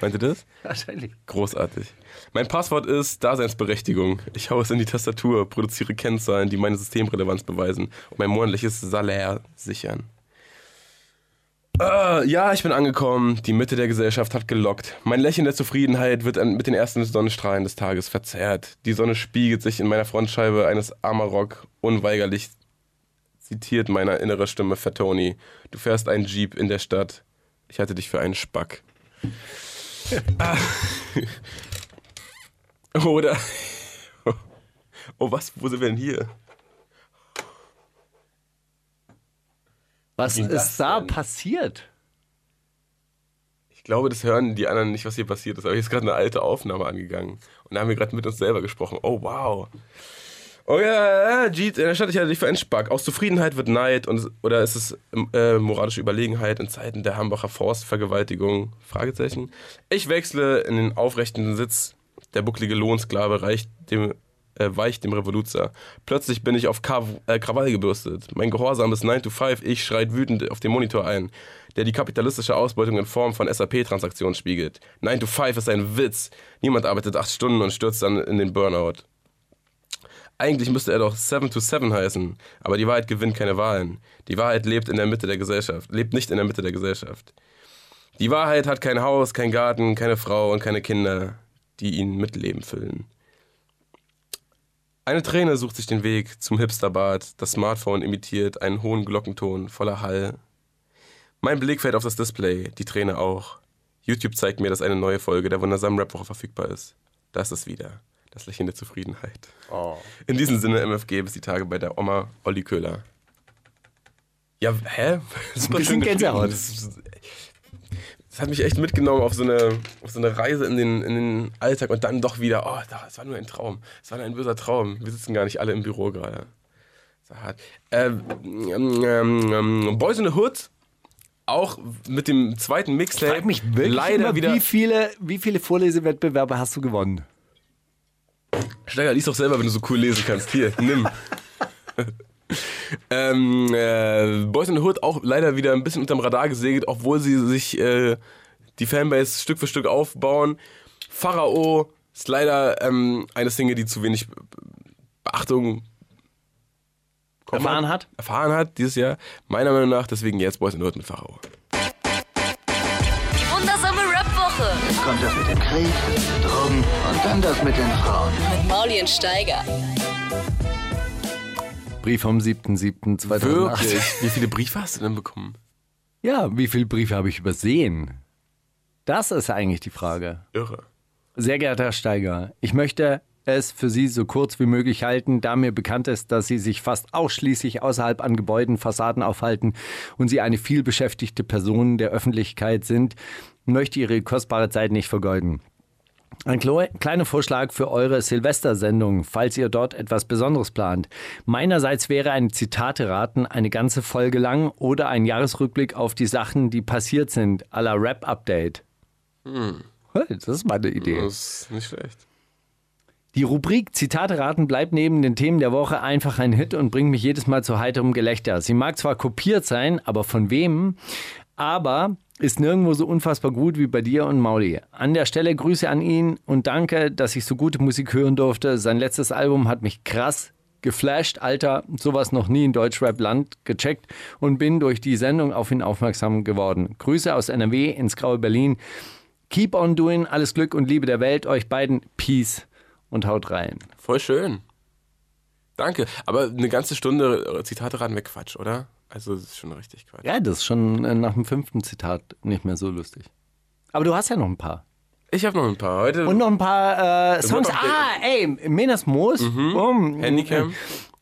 Meint ihr das? Wahrscheinlich. Großartig. Mein Passwort ist Daseinsberechtigung. Ich hau es in die Tastatur, produziere Kennzahlen, die meine Systemrelevanz beweisen und mein monatliches Salär sichern. Uh, ja, ich bin angekommen. Die Mitte der Gesellschaft hat gelockt. Mein Lächeln der Zufriedenheit wird mit den ersten Sonnenstrahlen des Tages verzerrt. Die Sonne spiegelt sich in meiner Frontscheibe eines Amarok. Unweigerlich zitiert meine innere Stimme Fatoni. Du fährst einen Jeep in der Stadt. Ich halte dich für einen Spack. Ah. Oder. Oh, was? Wo sind wir denn hier? Was ist da denn? passiert? Ich glaube, das hören die anderen nicht, was hier passiert ist. Aber hier ist gerade eine alte Aufnahme angegangen. Und da haben wir gerade mit uns selber gesprochen. Oh, wow. Oh ja, ja, Jeet, in der Stadt, ich halte dich für einen Spack. Aus Zufriedenheit wird Neid und, oder ist es äh, moralische Überlegenheit in Zeiten der Hambacher Forstvergewaltigung? Fragezeichen. Ich wechsle in den aufrechten Sitz. Der bucklige Lohnsklave reicht dem, äh, weicht dem Revoluzer. Plötzlich bin ich auf Kav äh, Krawall gebürstet. Mein Gehorsam ist 9 to 5. Ich schreit wütend auf den Monitor ein, der die kapitalistische Ausbeutung in Form von SAP-Transaktionen spiegelt. 9 to 5 ist ein Witz. Niemand arbeitet 8 Stunden und stürzt dann in den Burnout. Eigentlich müsste er doch 7 to 7 heißen, aber die Wahrheit gewinnt keine Wahlen. Die Wahrheit lebt in der Mitte der Gesellschaft, lebt nicht in der Mitte der Gesellschaft. Die Wahrheit hat kein Haus, kein Garten, keine Frau und keine Kinder, die ihn mit Leben füllen. Eine Träne sucht sich den Weg zum Hipsterbad, das Smartphone imitiert einen hohen Glockenton voller Hall. Mein Blick fällt auf das Display, die Träne auch. YouTube zeigt mir, dass eine neue Folge der wundersamen Rapwoche verfügbar ist. Da ist es wieder. Das Lächeln der Zufriedenheit. In diesem Sinne, MFG, bis die Tage bei der Oma Olli Köhler. Ja, hä? Super bisschen schön geschrieben. Gänsehaut. Das, das hat mich echt mitgenommen auf so eine, auf so eine Reise in den, in den Alltag und dann doch wieder, oh, das war nur ein Traum. Es war nur ein böser Traum. Wir sitzen gar nicht alle im Büro gerade. So hart. Ähm, ähm, ähm, Boys in the Hood, auch mit dem zweiten Mixtape. Ich frag mich wirklich leider immer, wieder. wie viele, wie viele Vorlesewettbewerbe hast du gewonnen? Steiger, lies doch selber, wenn du so cool lesen kannst. Hier, nimm. ähm, äh, Boys in the Hood auch leider wieder ein bisschen unterm Radar gesegelt, obwohl sie sich äh, die Fanbase Stück für Stück aufbauen. Pharao ist leider ähm, eine Single, die zu wenig Beachtung Erfahren hat? Erfahren hat dieses Jahr. Meiner Meinung nach, deswegen jetzt Boys in the Hood mit Pharao. Die wundersame Rap-Woche Kommt das mit dem Krieg, Drogen und dann das mit den Frauen. mit Mauli und Steiger. Brief vom 7.7.2008. Wirklich? Wie viele Briefe hast du denn bekommen? Ja, wie viele Briefe habe ich übersehen? Das ist eigentlich die Frage. Irre. Sehr geehrter Herr Steiger, ich möchte es für Sie so kurz wie möglich halten, da mir bekannt ist, dass Sie sich fast ausschließlich außerhalb an Gebäuden, Fassaden aufhalten und Sie eine vielbeschäftigte Person der Öffentlichkeit sind, möchte Ihre kostbare Zeit nicht vergeuden. Ein kle- kleiner Vorschlag für eure Silvestersendung, falls ihr dort etwas Besonderes plant. Meinerseits wäre ein Zitate-Raten eine ganze Folge lang oder ein Jahresrückblick auf die Sachen, die passiert sind, à la Rap-Update. Hey, Das ist meine Idee. Das ist nicht schlecht. Die Rubrik Zitate raten bleibt neben den Themen der Woche einfach ein Hit und bringt mich jedes Mal zu heiterem Gelächter. Sie mag zwar kopiert sein, aber von wem? Aber ist nirgendwo so unfassbar gut wie bei dir und Mauli. An der Stelle Grüße an ihn und danke, dass ich so gute Musik hören durfte. Sein letztes Album hat mich krass geflasht, Alter, sowas noch nie in Deutschrap-Land gecheckt und bin durch die Sendung auf ihn aufmerksam geworden. Grüße aus NRW ins graue Berlin. Keep on doing, alles Glück und Liebe der Welt, euch beiden. Peace und haut rein. Voll schön. Danke. Aber eine ganze Stunde Zitate wäre Quatsch, oder? Also, das ist schon richtig Quatsch. Ja, das ist schon äh, nach dem fünften Zitat nicht mehr so lustig. Aber du hast ja noch ein paar. Ich habe noch ein paar. Heute Und noch ein paar äh, Songs. Ah, ey, Menas Moos. Boom. Handycam.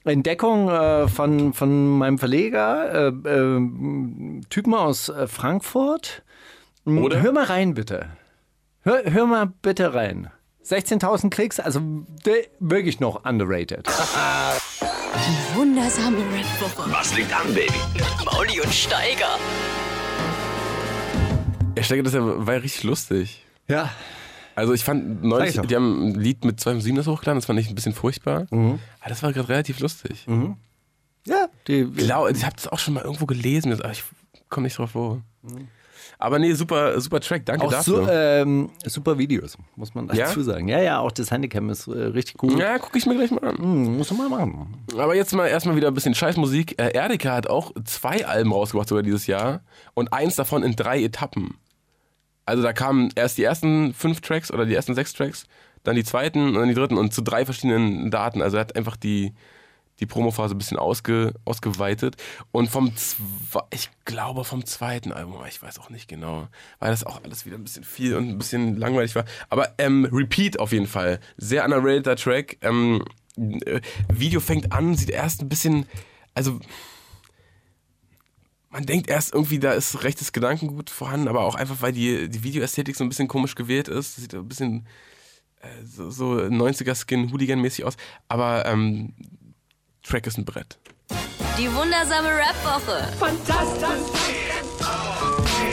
Entdeckung äh, von, von meinem Verleger, äh, äh, Typen aus äh, Frankfurt. Oder? Hör mal rein, bitte. Hör, hör mal bitte rein. 16.000 Klicks, also wirklich noch underrated. Wundersame Rap-Woche. Was liegt an, Baby? Mauli und Steiger. Er steckt das war ja richtig lustig. Ja. Also ich fand neulich, ich die haben ein Lied mit 207 das hochgeladen, das fand ich ein bisschen furchtbar. Aber das war gerade relativ lustig. Ja, die, Ich glaube, ich habe das auch schon mal irgendwo gelesen, aber ich komme nicht drauf vor. Aber nee, super, super Track, danke auch dafür. so, ähm, super Videos, muss man Ja? dazu sagen. Ja, ja, auch das Handycam ist äh, richtig cool. ja, gucke ich mir gleich mal an. Hm, muss man mal machen. Aber jetzt mal erstmal wieder ein bisschen Scheißmusik. Äh, Erdika hat auch zwei Alben rausgebracht sogar dieses Jahr und eins davon in drei Etappen. Also da kamen erst die ersten fünf Tracks oder die ersten sechs Tracks, dann die zweiten und dann die dritten und zu drei verschiedenen Daten. Also er hat einfach die, die Promophase ein bisschen ausge, ausgeweitet. Und vom, ich glaube vom zweiten Album, ich weiß auch nicht genau, weil das auch alles wieder ein bisschen viel und ein bisschen langweilig war. Aber ähm, Repeat auf jeden Fall. Sehr underrateder Track. Ähm, äh, Video fängt an, sieht erst ein bisschen, also man denkt erst irgendwie, da ist rechtes Gedankengut vorhanden, aber auch einfach, weil die, die Videoästhetik so ein bisschen komisch gewählt ist. Sieht ein bisschen äh, so, so 90er-Skin, Hooligan-mäßig aus. Aber ähm, Track ist ein Brett. Die wundersame Rap-Woche. Fantastisch.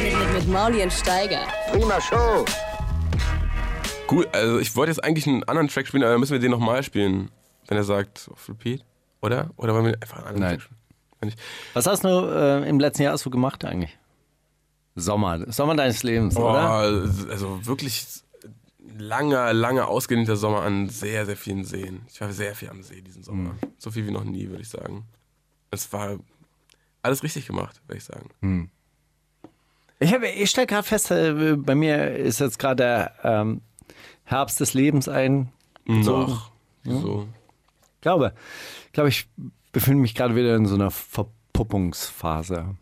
Mit, mit, mit Mauli und Steiger. Prima Show. Cool, also ich wollte jetzt eigentlich einen anderen Track spielen, aber dann müssen wir den nochmal spielen, wenn er sagt auf Repeat. Oder? Oder wollen wir einfach einen anderen Nein. Track spielen? Was hast du äh, im letzten Jahr so gemacht eigentlich? Sommer, Sommer deines Lebens, oh, oder? also wirklich langer, langer ausgedehnter Sommer an sehr, sehr vielen Seen. Ich war sehr viel am See diesen Sommer. So viel wie noch nie, würde ich sagen. Es war alles richtig gemacht, würde ich sagen. Ich, hab- ich stelle gerade fest, äh, bei mir ist jetzt gerade der ähm, Herbst des Lebens ein. Noch. So. Ich glaube, ich glaube, ich befinde mich gerade wieder in so einer Verpuppungsphase.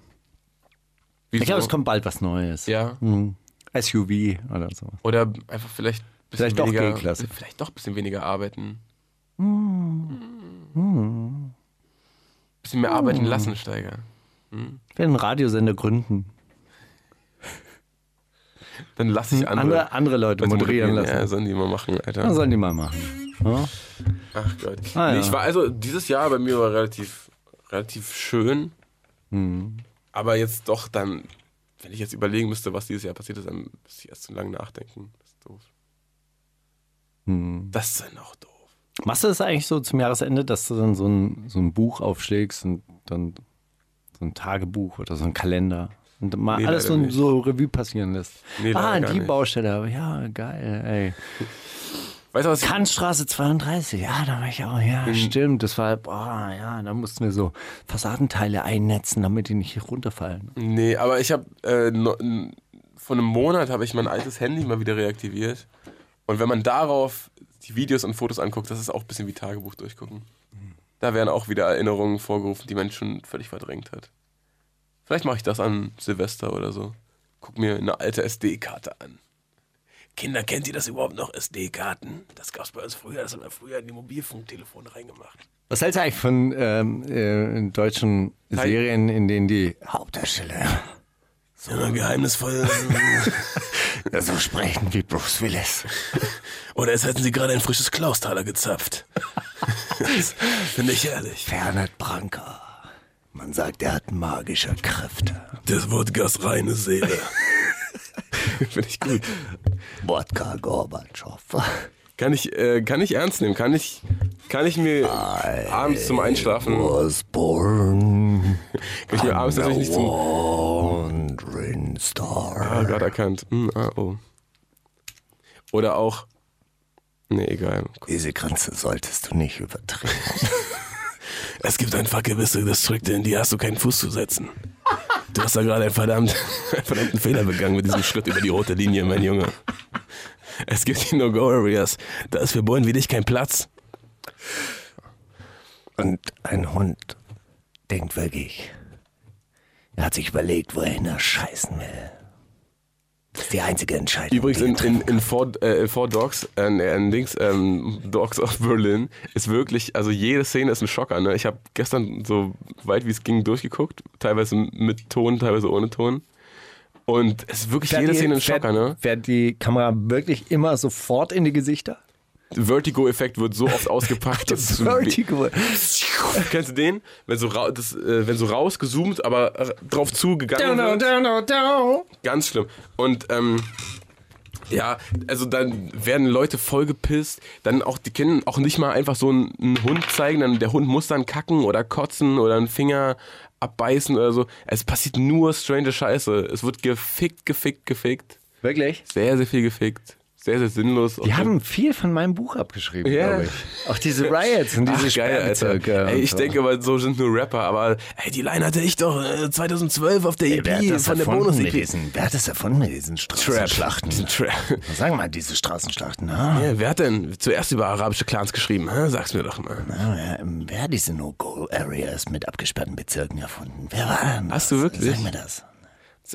Wieso? Ich glaube, es kommt bald was Neues. Ja. Hm. SUV oder so. Oder einfach vielleicht ein bisschen Vielleicht doch weniger, G-Klasse. Vielleicht doch ein bisschen weniger arbeiten. Hm. Bisschen mehr arbeiten lassen, Steiger. Ich werde einen Radiosender gründen. Dann lasse ich andere, Andere, andere Leute moderieren lassen. Ja, sollen die mal machen, Alter. Was sollen die mal machen? Ja? Ach Gott. Ah, nee, ja. ich war also, dieses Jahr bei mir war relativ, relativ schön. Hm. Aber jetzt doch dann, wenn ich jetzt überlegen müsste, was dieses Jahr passiert ist, dann müsste ich erst zu lange nachdenken. Das ist doof. Hm. Das ist dann auch doof. Machst du das eigentlich so zum Jahresende, dass du dann so ein, so ein Buch aufschlägst und dann so ein Tagebuch oder so ein Kalender und mal Nee, alles so, nicht. so Revue passieren lässt? Nee, ah, die nicht. Baustelle, aber ja, geil, ey. Weißt du, was Kantstraße 32, ja, da war ich auch, ja, Mhm. stimmt, das war, boah, ja, da mussten wir so Fassadenteile einnetzen, damit die nicht runterfallen. Nee, aber ich habe äh, no, vor einem Monat habe ich mein altes Handy mal wieder reaktiviert. Und wenn man darauf die Videos und Fotos anguckt, das ist auch ein bisschen wie Tagebuch durchgucken. Da werden auch wieder Erinnerungen vorgerufen, die man schon völlig verdrängt hat. Vielleicht mache ich das an Silvester oder so. Guck mir eine alte SD-Karte an. Kinder, kennt ihr das überhaupt noch, SD-Karten? Das gab's bei uns früher, das haben wir früher in die Mobilfunktelefone reingemacht. Was hältst du eigentlich von ähm, äh, deutschen Hi. Serien, in denen die Hauptdarsteller So geheimnisvoll. so sprechen wie Bruce Willis? Oder als hätten sie gerade ein frisches Klaustaler gezapft. Finde ich ehrlich. Bernhard Branker. Man sagt, er hat magische Kräfte. Das Wodkas reine Seele. Finde ich gut. Wodka Gorbatschow. Kann ich, äh, kann ich ernst nehmen? Kann ich, kann ich mir abends zum Einschlafen, Was born kann ich mir abends natürlich nicht zum, wandering star. ah, gerade erkannt. Hm, ah, oh. Oder auch, nee, egal. Diese Grenze solltest du nicht übertreten. Es gibt einfach gewisse Distrikte, in die hast du keinen Fuß zu setzen. Du hast da gerade einen, verdammt, einen verdammten Fehler begangen mit diesem Schritt über die rote Linie, mein Junge. Es gibt die No-Go-Areas. Da ist für Bullen wie dich kein Platz. Und ein Hund denkt wirklich, er hat sich überlegt, wohin er scheißen will. Das ist die einzige Entscheidung. Übrigens in, in, in, Four, äh, in Four Dogs, äh, in Dings, ähm, Dogs of Berlin, ist wirklich, also jede Szene ist ein Schocker. Ne? Ich habe gestern so weit wie es ging durchgeguckt, teilweise mit Ton, teilweise ohne Ton. Und es ist wirklich Fährt jede die- Szene ein fährt- Schocker, ne? Fährt die Kamera wirklich immer sofort in die Gesichter? Vertigo-Effekt wird so oft ausgepackt. dass es- Vertigo. Kennst du den? Wenn so, ra das, äh, wenn so rausgezoomt, aber drauf zugegangen wird. down, down. Ganz schlimm. Und ähm, ja, also dann werden Leute vollgepisst, dann auch, die können auch nicht mal einfach so einen, einen Hund zeigen, dann der Hund muss dann kacken oder kotzen oder einen Finger abbeißen oder so. Es passiert nur strange Scheiße. Es wird gefickt, gefickt, gefickt. Wirklich? Sehr, sehr viel gefickt. Sehr, sehr sinnlos. Die haben viel von meinem Buch abgeschrieben, Ja. glaube ich. Auch diese Riots und diese Ach, geil, Alter. Ey, ich so. denke mal, so sind nur Rapper, aber ey, die Line hatte ich doch äh, 2012 auf der Ey, EP hat das von der Bonus-EP. wer hat das erfunden mit diesen Straßenschlachten? Diesen Trap. Sag mal, diese Straßenschlachten, ha? Ja, wer hat denn zuerst über arabische Clans geschrieben? Hä? Sag's mir doch mal. Ja, ja, wer hat diese No-Go-Areas mit abgesperrten Bezirken erfunden? Wer war denn das? Hast du wirklich? Sag mir das.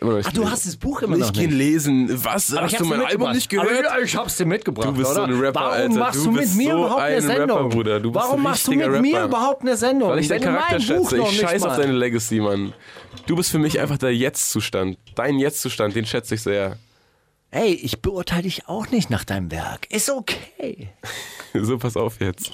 Ach, du hast das Buch immer noch nicht nicht. gelesen. Was? Aber hast du mein Album nicht gehört? Aber ich, hab's dir mitgebracht, Du bist oder? so ein Rapper, Warum Alter. machst Du du, mit mir so überhaupt eine ein Sendung? Rapper, Bruder. Du bist Warum machst du mit richtiger mir Rapper. überhaupt eine Sendung? Weil ich deinen Charakter schätze. Ich nicht scheiß auf deine Legacy, Mann. Du bist für mich einfach der Jetzt-Zustand. Dein Jetzt-Zustand, den schätze ich sehr. Ey, ich beurteile dich auch nicht nach deinem Werk. Ist okay. So, pass auf jetzt.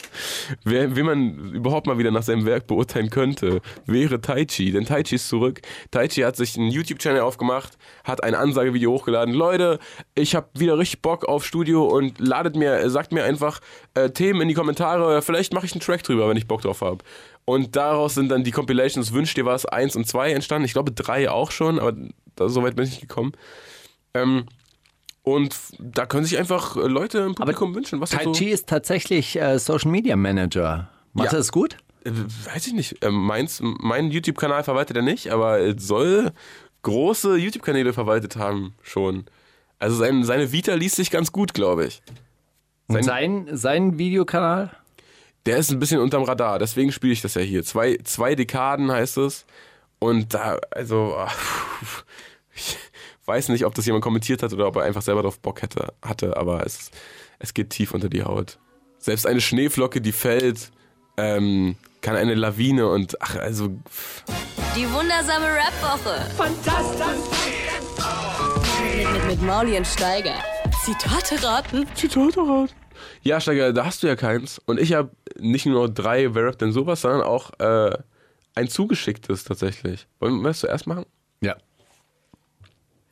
Wer, wen man überhaupt mal wieder nach seinem Werk beurteilen könnte, wäre Taichi. Denn Taichi ist zurück. Taichi hat sich einen YouTube-Channel aufgemacht, hat ein Ansagevideo hochgeladen. Leute, ich habe wieder richtig Bock auf Studio und ladet mir, sagt mir einfach äh, Themen in die Kommentare vielleicht mache ich einen Track drüber, wenn ich Bock drauf habe. Und daraus sind dann die Compilations Wünsch dir was 1 und 2 entstanden. Ich glaube 3 auch schon, aber da, so weit bin ich nicht gekommen. Ähm, und da können sich einfach äh, Leute im Publikum wünschen, was Tai so Chi ist tatsächlich äh, Social Media Manager. Macht Ja. er das gut? Äh, Weiß ich nicht. Ähm, meins, mein YouTube-Kanal verwaltet er nicht, aber er soll große YouTube-Kanäle verwaltet haben schon. Also sein, seine Vita liest sich ganz gut, glaube ich. Und Sein- sein, sein Videokanal? Der ist ein bisschen unterm Radar, deswegen spiele ich das ja hier. Zwei, zwei Dekaden heißt es. Und da, also, ah, ich weiß nicht, ob das jemand kommentiert hat oder ob er einfach selber drauf Bock hätte, hatte, aber es, es geht tief unter die Haut. Selbst eine Schneeflocke, die fällt, ähm, kann eine Lawine und, ach, also, Die wundersame Rap-Woche. Fantastisch. Mit, mit, mit Mauli und Steiger. Zitate raten. Zitate raten. Ja, Steiger, da hast du ja keins. Und ich habe nicht nur drei Wer Rap denn sowas, sondern auch äh, ein zugeschicktes tatsächlich. Wollen wir es zuerst machen? Ja.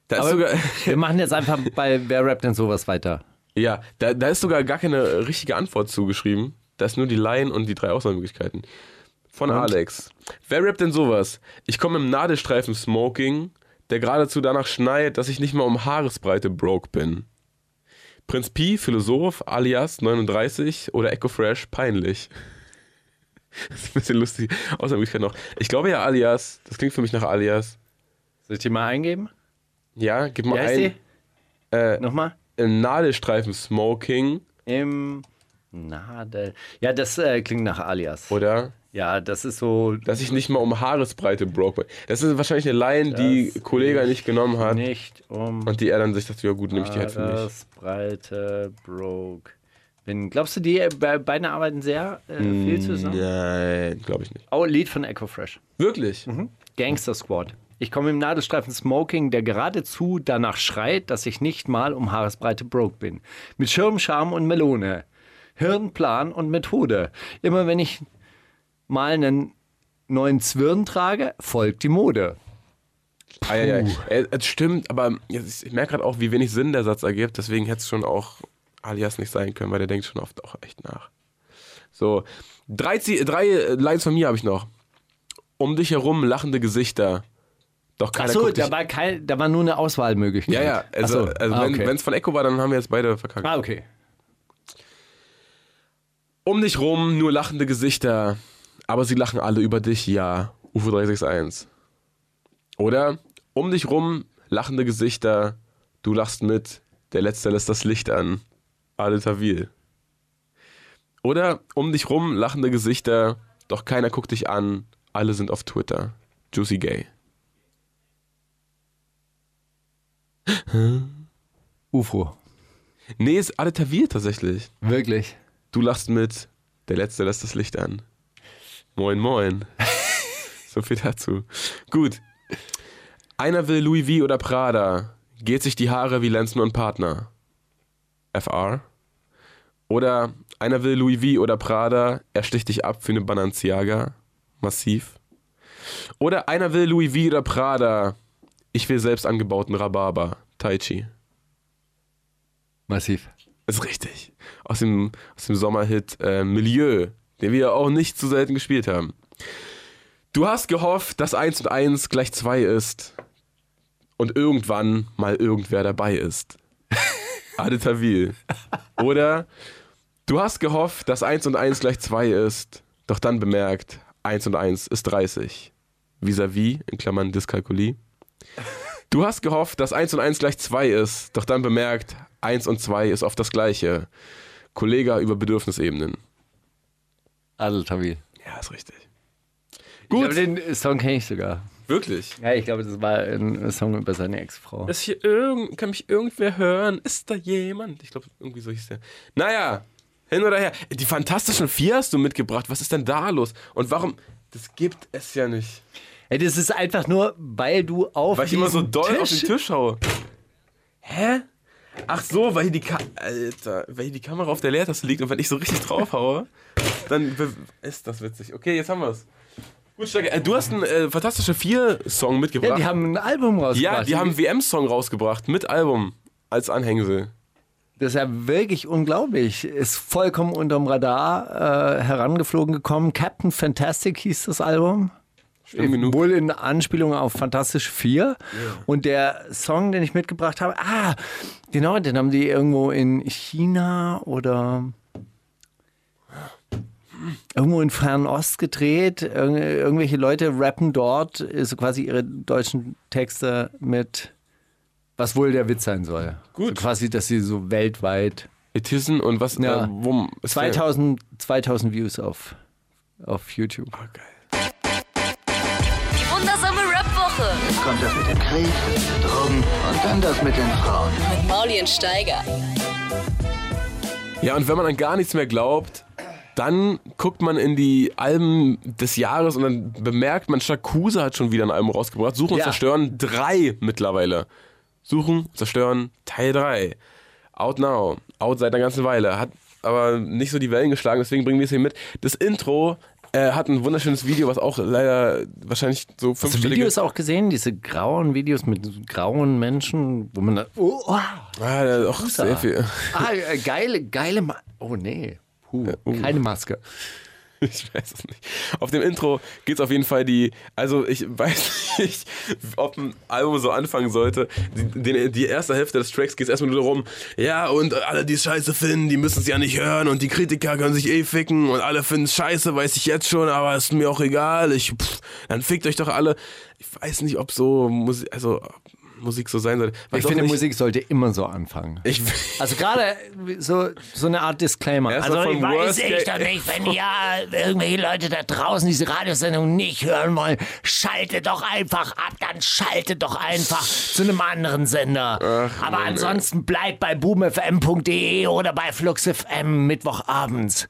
Da Aber sogar, wir machen jetzt einfach bei Wer rappt denn sowas weiter? ja, da, da ist sogar gar keine richtige Antwort zugeschrieben. Da ist nur die Line und die drei Auswahlmöglichkeiten. Von Alex. Wer rappt denn sowas? Ich komme im Nadelstreifen Smoking, der geradezu danach schneit, dass ich nicht mal um Haaresbreite broke bin. Prinz Pi, Philosoph, alias 39 oder Echo Fresh, peinlich. Das ist ein bisschen lustig. Auswahlmöglichkeit noch. Ich glaube ja alias. Das klingt für mich nach alias. Soll ich die mal eingeben? Ja, gib mal ein. Äh, Nochmal? im Nadelstreifen Smoking Im Nadel. Ja, das äh, klingt nach Alias. oder Ja, das ist so dass ich nicht mal um Haaresbreite broke bin. Das ist wahrscheinlich eine Line, die Das Kollega nicht genommen hat nicht um und die er dann sich dachte, ja gut, nehme ich die halt für mich. Breite broke. Bin, glaubst du, die äh, be- beide arbeiten sehr äh, viel zusammen? Nein, glaube ich nicht. Oh, Lied von Echo Fresh. Wirklich? Gangster Squad. Ich komme im Nadelstreifen Smoking, der geradezu danach schreit, dass ich nicht mal um Haaresbreite broke bin. Mit Schirm, Charme und Melone. Hirnplan und Methode. Immer wenn ich mal einen neuen Zwirn trage, folgt die Mode. Ah, ja, ja. Es stimmt, aber ich merke gerade auch, wie wenig Sinn der Satz ergibt. Deswegen hätte es schon auch alias nicht sein können, weil der denkt schon oft auch echt nach. So, drei, drei Lines von mir habe ich noch. Um dich herum lachende Gesichter. Doch keiner Achso, guckt dich da war, kein, da war nur eine Auswahlmöglichkeit. Ja, ja, also, Ach so. also ah, wenn okay. es von Echo war, dann haben wir jetzt beide verkackt. ah, okay. Um dich rum nur lachende Gesichter. aber sie lachen alle über dich, ja. UFO 361. Oder um dich rum lachende Gesichter, du lachst mit, der Letzte lässt das Licht an. Ade Tawil. Oder um dich rum lachende Gesichter, doch keiner guckt dich an, alle sind auf Twitter. Juicy Gay. UFO. Nee, ist Ade Tawil tatsächlich. Wirklich. Du lachst mit, der Letzte lässt das Licht an. Moin, moin. so viel dazu. Gut. Einer will Louis V oder Prada, geht sich die Haare wie Lenzen und Partner. FR. Oder einer will Louis V oder Prada, er sticht dich ab für eine Balenciaga. Massiv. Oder einer will Louis V oder Prada, ich will selbst angebauten Rhabarber. Tai Chi. Massiv. Ist richtig. Aus dem, aus dem Sommerhit äh, Milieu, den wir auch nicht zu selten gespielt haben. Du hast gehofft, dass 1 und 1 gleich 2 ist und irgendwann mal irgendwer dabei ist. Ade Tawil. Oder du hast gehofft, dass 1 und 1 gleich 2 ist, doch dann bemerkt, 1 und 1 ist 30. Vis-à-vis, in Klammern Dyskalkulie. Du hast gehofft, dass 1 und 1 gleich 2 ist, doch dann bemerkt, 1 und 2 ist oft das gleiche. Kollega über Bedürfnisebenen. Adel Tawil. Ja, ist richtig. Ich Gut. glaube, den Song kenne ich sogar. Wirklich? Ja, ich glaube, das war ein Song über seine Ex-Frau. Ist hier irgend, kann mich irgendwer hören? Ist da jemand? Ich glaube, irgendwie so hieß der. Naja, hin oder her. Die Fantastischen Vier hast du mitgebracht. Was ist denn da los? Und warum? Das gibt es ja nicht. Ey, das ist einfach nur, weil du auf Weil ich immer so doll auf Tisch- den Tisch haue. Hä? Ach so, weil hier die Ka Alter, weil hier die Kamera auf der Leertaste liegt und wenn ich so richtig drauf haue, dann ist das witzig. Okay, jetzt haben wir's. Gut, Steiger, äh, du hast einen äh, Fantastische Vier-Song mitgebracht. Ja, die haben ein Album rausgebracht. Ja, die haben einen WM-Song rausgebracht mit Album als Anhängsel. Das ist ja wirklich unglaublich. Ist vollkommen unterm Radar äh, herangeflogen gekommen. Captain Fantastic hieß das Album. Schlimm genug. Wohl in Anspielung auf Fantastisch 4. Und der Song, den ich mitgebracht habe, ah, genau, den haben die irgendwo in China oder irgendwo in Fernost gedreht. Irg irgendwelche Leute rappen dort so quasi ihre deutschen Texte mit, was wohl der Witz sein soll. Gut. So quasi, dass sie so weltweit Etissen und was? Ja. Äh, wo, ist der- 2000, 2000 Views auf, auf YouTube. Ah, geil. Rap-Woche Jetzt kommt das mit dem Krieg, Drogen und dann das mit den Frauen. mit Mauli und Steiger. Ja, und wenn man an gar nichts mehr glaubt, dann guckt man in die Alben des Jahres und dann bemerkt man, Shakusa hat schon wieder ein Album rausgebracht. Suchen und Ja. zerstören drei mittlerweile. Suchen, zerstören, Teil 3. Out now. Out seit einer ganzen Weile. Hat aber nicht so die Wellen geschlagen, deswegen bringen wir es hier mit. Das Intro äh, hat ein wunderschönes Video, was auch leider wahrscheinlich so Hast du. Videos auch gesehen? Diese grauen Videos mit grauen Menschen, wo man da, oh, oh, Ah, da auch sehr viel. ah, äh, geile, geile, Ma oh nee, Puh, keine Maske. Ich weiß es nicht. Auf dem Intro geht es auf jeden Fall die. Also, ich weiß nicht, ob ein Album so anfangen sollte. Die, die, die erste Hälfte des Tracks geht es erstmal nur darum, ja, und alle, die es scheiße finden, die müssen es ja nicht hören und die Kritiker können sich eh ficken und alle finden es scheiße, weiß ich jetzt schon, aber ist mir auch egal. Ich, pff, dann fickt euch doch alle. Ich weiß nicht, ob so Musik, also, Musik so sein sollte. Weiß Ich finde, nicht. Musik sollte immer so anfangen. Ich, Also gerade so, so eine Art Disclaimer. Erst Also ich weiß ich doch nicht, wenn ja irgendwelche Leute da draußen diese Radiosendung nicht hören wollen, schaltet doch einfach ab, dann schaltet doch einfach zu einem anderen Sender. Aber ansonsten bleibt bei boomfm.de oder bei fluxfm Mittwochabends.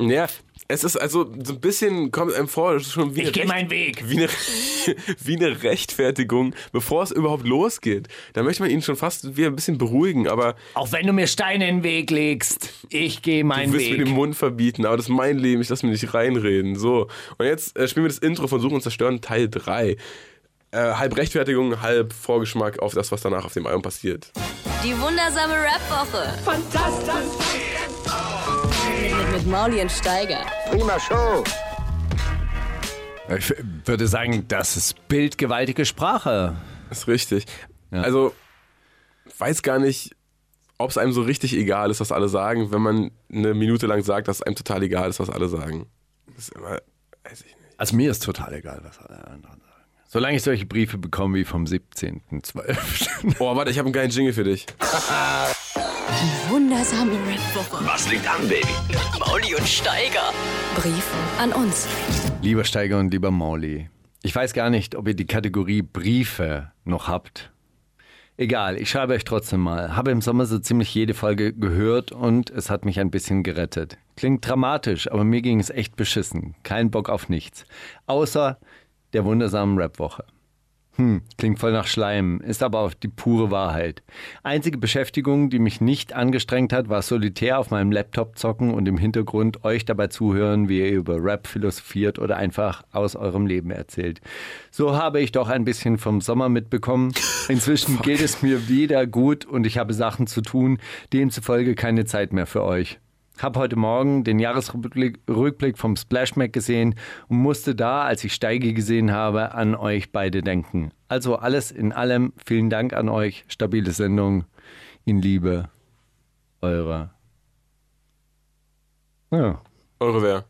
ja, es ist also so ein bisschen, kommt einem vor, es ist schon wie Ich eine Recht- meinen Weg. wie eine, wie eine Rechtfertigung, bevor es überhaupt losgeht. Da möchte man ihn schon fast wieder ein bisschen beruhigen, aber Auch wenn du mir Steine in den Weg legst, ich gehe du meinen willst mir den Weg. Mund verbieten, aber das ist mein Leben, ich lass mir nicht reinreden. So, und jetzt äh, spielen wir das Intro von Suchen und Zerstören Teil 3. Äh, halb Rechtfertigung, halb Vorgeschmack auf das, was danach auf dem Album passiert. Die wundersame Rap-Woche. Fantastisch. Mit, Mauli und Steiger. Prima Show. Ich würde sagen, das ist bildgewaltige Sprache. Ist richtig. Also, weiß gar nicht, ob es einem so richtig egal ist, was alle sagen, wenn man eine Minute lang sagt, dass es einem total egal ist, was alle sagen. Das ist immer, weiß ich nicht. Also mir ist total egal, was alle anderen sagen. Solange ich solche Briefe bekomme wie vom 17.12. Oh, warte, ich habe einen geilen Jingle für dich. Wundersame Rap-Woche. Was liegt an, Baby? Mauli und Steiger. Brief an uns. Lieber Steiger und lieber Mauli, ich weiß gar nicht, ob ihr die Kategorie Briefe noch habt. Egal, ich schreibe euch trotzdem mal. Habe im Sommer so ziemlich jede Folge gehört und es hat mich ein bisschen gerettet. Klingt dramatisch, aber mir ging es echt beschissen. Kein Bock auf nichts. Außer der wundersamen Rap-Woche. Hm, klingt voll nach Schleim, ist aber auch die pure Wahrheit. Einzige Beschäftigung, die mich nicht angestrengt hat, war solitär auf meinem Laptop zocken und im Hintergrund euch dabei zuhören, wie ihr über Rap philosophiert oder einfach aus eurem Leben erzählt. So habe ich doch ein bisschen vom Sommer mitbekommen. Inzwischen geht es mir wieder gut und ich habe Sachen zu tun, demzufolge keine Zeit mehr für euch. Habe heute Morgen den Jahresrückblick Rückblick vom Splash Mac gesehen und musste da, als ich Steige gesehen habe, an euch beide denken. Also alles in allem, vielen Dank an euch. Stabile Sendung. In Liebe. Eure. Ja, Eure wer?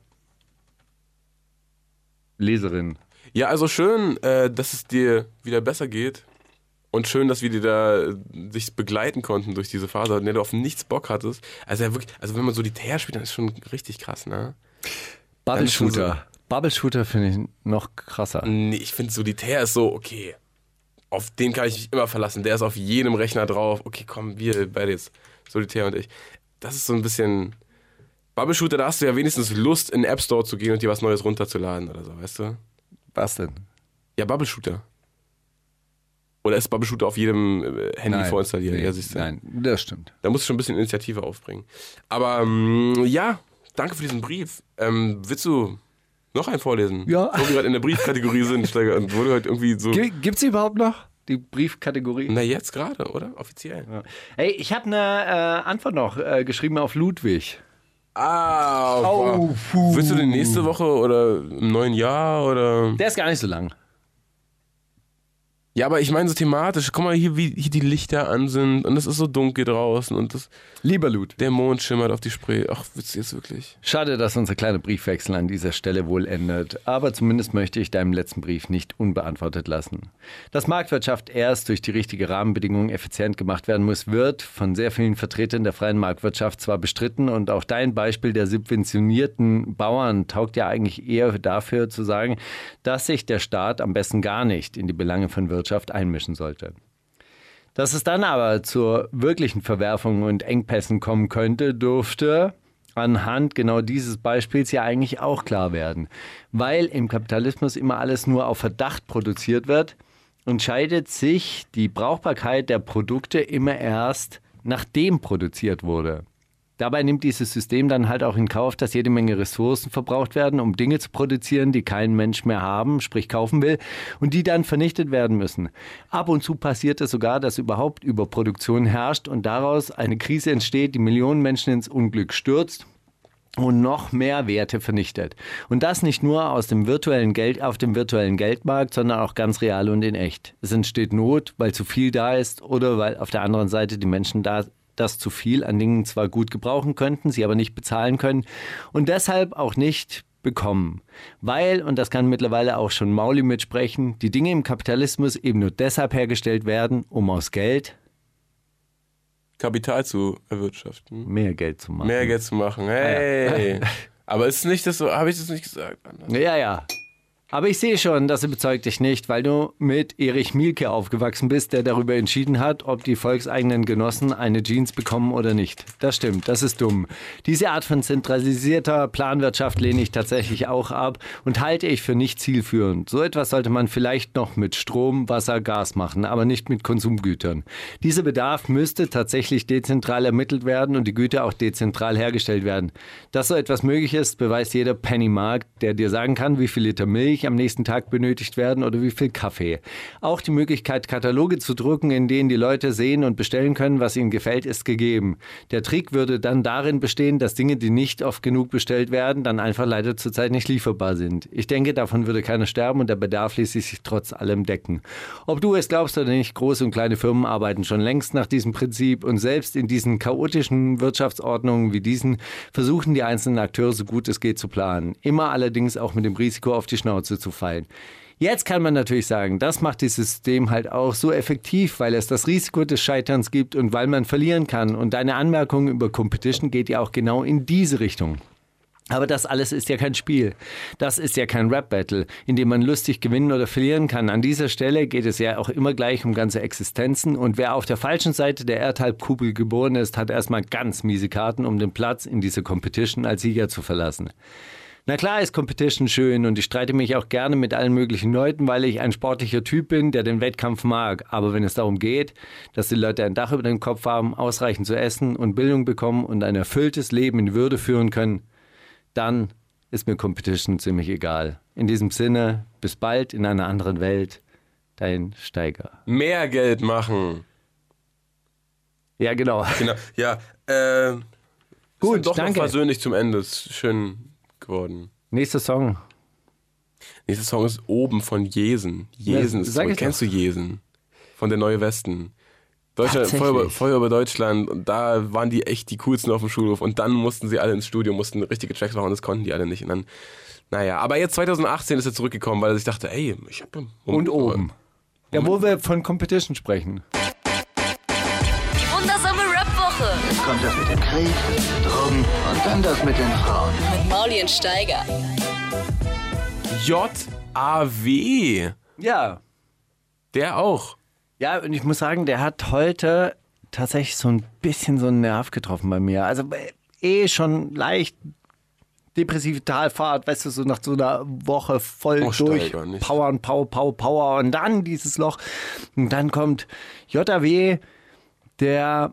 Leserin. Ja, also schön, äh, dass es dir wieder besser geht. Und schön, dass wir dir da äh, sich begleiten konnten durch diese Phase, in der du auf nichts Bock hattest. Also ja wirklich, also wenn man Solitär spielt, dann ist schon richtig krass, ne? Bubble Shooter. Bubble Shooter finde ich noch krasser. Nee, ich finde Solitär ist so, okay, auf den kann ich mich immer verlassen. Der ist auf jedem Rechner drauf. Okay, komm, wir beide jetzt, Solitär und ich. Das ist so ein bisschen. Bubble Shooter, da hast du ja wenigstens Lust, in den App Store zu gehen und dir was Neues runterzuladen oder so, weißt du? Was denn? Ja, Bubble Shooter. Oder ist Bubble auf jedem äh, Handy Nein. vorinstalliert? Nee, ja, siehst du. Nein, das stimmt. Da musst du schon ein bisschen Initiative aufbringen. Aber ähm, ja, danke für diesen Brief. Ähm, willst du noch einen vorlesen? Ja. Wo wir gerade in der Briefkategorie sind, Steiger, und du halt irgendwie so. Gibt es überhaupt noch die Briefkategorie? Na, jetzt gerade, oder? Offiziell. Hey, ich habe eine äh, Antwort noch äh, geschrieben auf Ludwig. Ah, Oh. Willst du den nächste Woche oder im neuen Jahr oder? Der ist gar nicht so lang. Ja, aber ich meine so thematisch. Guck mal hier, wie hier die Lichter an sind und es ist so dunkel draußen und das, Lieber Ludwig. der Mond schimmert auf die Spree. Ach, willst du jetzt wirklich? Schade, dass unser kleiner Briefwechsel an dieser Stelle wohl endet. Aber zumindest möchte ich deinem letzten Brief nicht unbeantwortet lassen. Dass Marktwirtschaft erst durch die richtige Rahmenbedingungen effizient gemacht werden muss, wird von sehr vielen Vertretern der freien Marktwirtschaft zwar bestritten und auch dein Beispiel der subventionierten Bauern taugt ja eigentlich eher dafür zu sagen, dass sich der Staat am besten gar nicht in die Belange von Wirtschaft einmischen sollte. Dass es dann aber zur wirklichen Verwerfung und Engpässen kommen könnte, dürfte anhand genau dieses Beispiels ja eigentlich auch klar werden. Weil im Kapitalismus immer alles nur auf Verdacht produziert wird, entscheidet sich die Brauchbarkeit der Produkte immer erst, nachdem produziert wurde. Dabei nimmt dieses System dann halt auch in Kauf, dass jede Menge Ressourcen verbraucht werden, um Dinge zu produzieren, die kein Mensch mehr haben, sprich kaufen will, und die dann vernichtet werden müssen. Ab und zu passiert es sogar, dass überhaupt Überproduktion herrscht und daraus eine Krise entsteht, die Millionen Menschen ins Unglück stürzt und noch mehr Werte vernichtet. Und das nicht nur aus dem virtuellen Geld auf dem virtuellen Geldmarkt, sondern auch ganz real und in echt. Es entsteht Not, weil zu viel da ist oder weil auf der anderen Seite die Menschen da das zu viel an Dingen zwar gut gebrauchen könnten, sie aber nicht bezahlen können und deshalb auch nicht bekommen. Weil, und das kann mittlerweile auch schon Mauli mitsprechen, die Dinge im Kapitalismus eben nur deshalb hergestellt werden, um aus Geld Kapital zu erwirtschaften. mehr Geld zu machen. Mehr Geld zu machen. Hey. Aber ist nicht das so, habe ich das nicht gesagt? Anders? Ja, ja. Aber ich sehe schon, das überzeugt dich nicht, weil du mit Erich Mielke aufgewachsen bist, der darüber entschieden hat, ob die volkseigenen Genossen eine Jeans bekommen oder nicht. Das stimmt, das ist dumm. Diese Art von zentralisierter Planwirtschaft lehne ich tatsächlich auch ab und halte ich für nicht zielführend. So etwas sollte man vielleicht noch mit Strom, Wasser, Gas machen, aber nicht mit Konsumgütern. Dieser Bedarf müsste tatsächlich dezentral ermittelt werden und die Güter auch dezentral hergestellt werden. Dass so etwas möglich ist, beweist jeder Pennymarkt, der dir sagen kann, wie viel Liter Milch Milch am nächsten Tag benötigt werden oder wie viel Kaffee. Auch die Möglichkeit, Kataloge zu drucken, in denen die Leute sehen und bestellen können, was ihnen gefällt, ist gegeben. Der Trick würde dann darin bestehen, dass Dinge, die nicht oft genug bestellt werden, dann einfach leider zurzeit nicht lieferbar sind. Ich denke, davon würde keiner sterben und der Bedarf ließ sich trotz allem decken. Ob du es glaubst oder nicht, große und kleine Firmen arbeiten schon längst nach diesem Prinzip und selbst in diesen chaotischen Wirtschaftsordnungen wie diesen versuchen die einzelnen Akteure so gut es geht zu planen. Immer allerdings auch mit dem Risiko auf die Schnauze zu fallen. Jetzt kann man natürlich sagen, das macht dieses System halt auch so effektiv, weil es das Risiko des Scheiterns gibt und weil man verlieren kann. Und deine Anmerkung über Competition geht ja auch genau in diese Richtung. Aber das alles ist ja kein Spiel. Das ist ja kein Rap-Battle, in dem man lustig gewinnen oder verlieren kann. An dieser Stelle geht es ja auch immer gleich um ganze Existenzen. Und wer auf der falschen Seite der Erdhalbkugel geboren ist, hat erstmal ganz miese Karten, um den Platz in dieser Competition als Sieger zu verlassen. Na klar ist Competition schön und ich streite mich auch gerne mit allen möglichen Leuten, weil ich ein sportlicher Typ bin, der den Wettkampf mag. Aber wenn es darum geht, dass die Leute ein Dach über den Kopf haben, ausreichend zu essen und Bildung bekommen und ein erfülltes Leben in Würde führen können, dann ist mir Competition ziemlich egal. In diesem Sinne, bis bald in einer anderen Welt. Dein Steiger. Mehr Geld machen. Ja, genau. Genau. Ja, äh, Gut, doch danke. noch versöhnlich zum Ende. Schön geworden. Nächster Song. Nächster Song ist oben von Jesen. Jesen Ja, ist ich Kennst du Jesen? Von der Neue Westen. Deutschland. Feuer über, Feuer über Deutschland. Und da waren die echt die coolsten auf dem Schulhof. Und dann mussten sie alle ins Studio, mussten richtige Tracks machen. Das konnten die alle nicht. Und dann, naja, aber jetzt 2018 ist er zurückgekommen, weil er sich dachte, ey, ich hab Und oben. Ja, wo wir von Competition sprechen. Kommt das mit dem Krieg, Drogen und dann das mit den Frauen. mit Mauli und Steiger. J.A.W. Ja. Der auch. Ja, und ich muss sagen, der hat heute tatsächlich so ein bisschen so einen Nerv getroffen bei mir. Also äh, eh schon leicht depressive Talfahrt, weißt du, so nach so einer Woche voll Oh, durch nicht. Power und Power, Power, Power und dann dieses Loch. Und dann kommt JW, der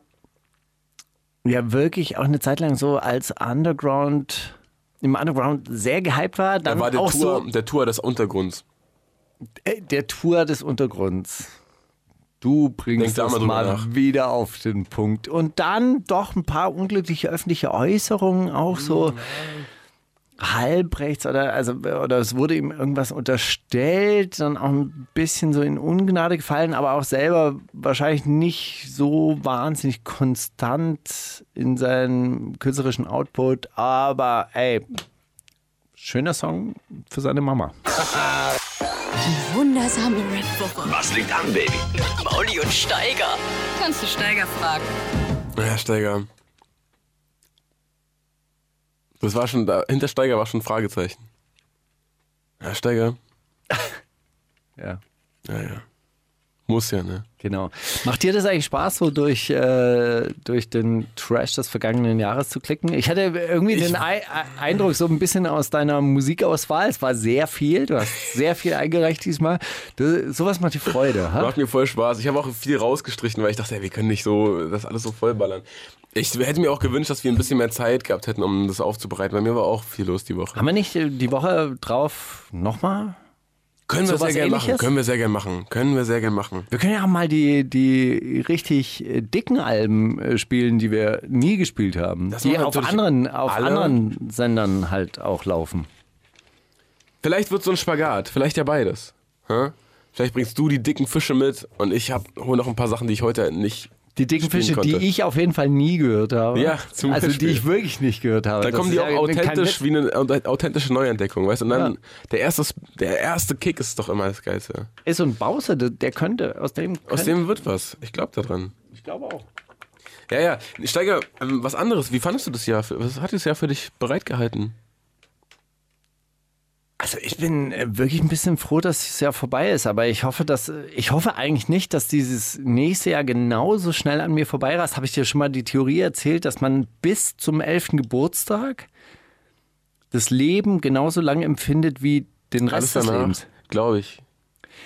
ja wirklich auch eine Zeit lang so als Underground, im Underground sehr gehypt war. Dann Er war der auch Tour, so der Tour des Untergrunds. äh, der Tour des Untergrunds. Du bringst Denk da das mal nach. wieder auf den Punkt. Und dann doch ein paar unglückliche öffentliche Äußerungen, auch so halbrechts oder also oder es wurde ihm irgendwas unterstellt, dann auch ein bisschen so in Ungnade gefallen, aber auch selber wahrscheinlich nicht so wahnsinnig konstant in seinem künstlerischen Output. Aber ey, schöner Song für seine Mama. Die wundersame Rap-Woche Was liegt an, Baby? Mauli und Steiger. Kannst du Steiger fragen? Ja, Steiger. Das war schon, da, hinter Steiger war schon ein Fragezeichen. Ja, Steiger. Ja. Ja, ja. Muss ja, ne? Genau. Macht dir das eigentlich Spaß, so durch, äh, durch den Trash des vergangenen Jahres zu klicken? Ich hatte irgendwie den Ei- Ei- Eindruck, so ein bisschen aus deiner Musikauswahl, es war sehr viel, du hast sehr viel eingereicht diesmal. Du, sowas macht dir Freude, ha? Macht mir voll Spaß. Ich habe auch viel rausgestrichen, weil ich dachte, ey, wir können nicht so das alles so vollballern. Ich hätte mir auch gewünscht, dass wir ein bisschen mehr Zeit gehabt hätten, um das aufzubereiten. Bei mir war auch viel los die Woche. Haben wir nicht äh, die Woche drauf nochmal? Können wir sehr gerne machen. Können wir sehr gerne machen. Können wir sehr gerne machen. Wir können ja auch mal die, die richtig äh, dicken Alben äh, spielen, die wir nie gespielt haben. Das die auf anderen, auf alle. anderen Sendern halt auch laufen. Vielleicht wird so ein Spagat. Vielleicht ja beides. Hä? Vielleicht bringst du die dicken Fische mit und ich hab, hol noch ein paar Sachen, die ich heute nicht. Die dicken Fische, die konnte. ich auf jeden Fall nie gehört habe. Ja, zum Also die Beispiel. ich wirklich nicht gehört habe. Dann Das kommen die auch ja authentisch wie eine aut- authentische Neuentdeckung, weißt du? Und dann Ja. der, erste, der erste Kick ist doch immer das Geilste. Ist so ein Bowser, der, der könnte, aus dem Aus könnte- dem wird was. Ich glaube daran. Ich glaube auch. Ja, ja. Steiger, ähm, was anderes. Wie fandest du das Jahr? Was hat das Jahr für dich bereitgehalten? Also ich bin äh, wirklich ein bisschen froh, dass es ja vorbei ist, aber ich hoffe, dass ich hoffe eigentlich nicht, dass dieses nächste Jahr genauso schnell an mir vorbeirast. Habe ich dir schon mal die Theorie erzählt, dass man bis zum 11. Geburtstag das Leben genauso lange empfindet wie den Rest des Lebens? glaube ich.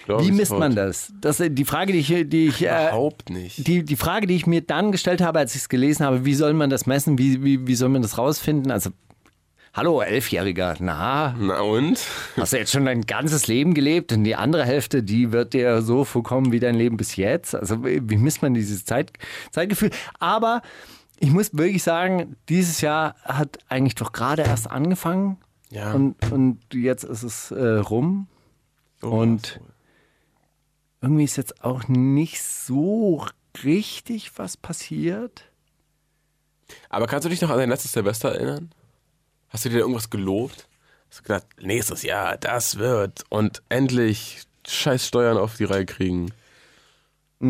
Glaub Wie misst man das? Das ist die Frage, die ich, die ich äh, Überhaupt nicht. die, die Frage, die ich mir dann gestellt habe, als ich es gelesen habe, wie soll man das messen? Wie, wie, wie soll man das rausfinden? Also Hallo, Elfjähriger, na, Na und? hast du jetzt schon dein ganzes Leben gelebt und die andere Hälfte, die wird dir so vorkommen wie dein Leben bis jetzt? Also wie misst man dieses Zeit, Zeitgefühl? Aber ich muss wirklich sagen, dieses Jahr hat eigentlich doch gerade erst angefangen Ja. und, und jetzt ist es äh, rum. Und irgendwie ist jetzt auch nicht so richtig was passiert. Aber kannst du dich noch an dein letztes Silvester erinnern? Hast du dir irgendwas gelobt? Hast du gedacht, nächstes Jahr, das wird und endlich scheiß Steuern auf die Reihe kriegen? Mm,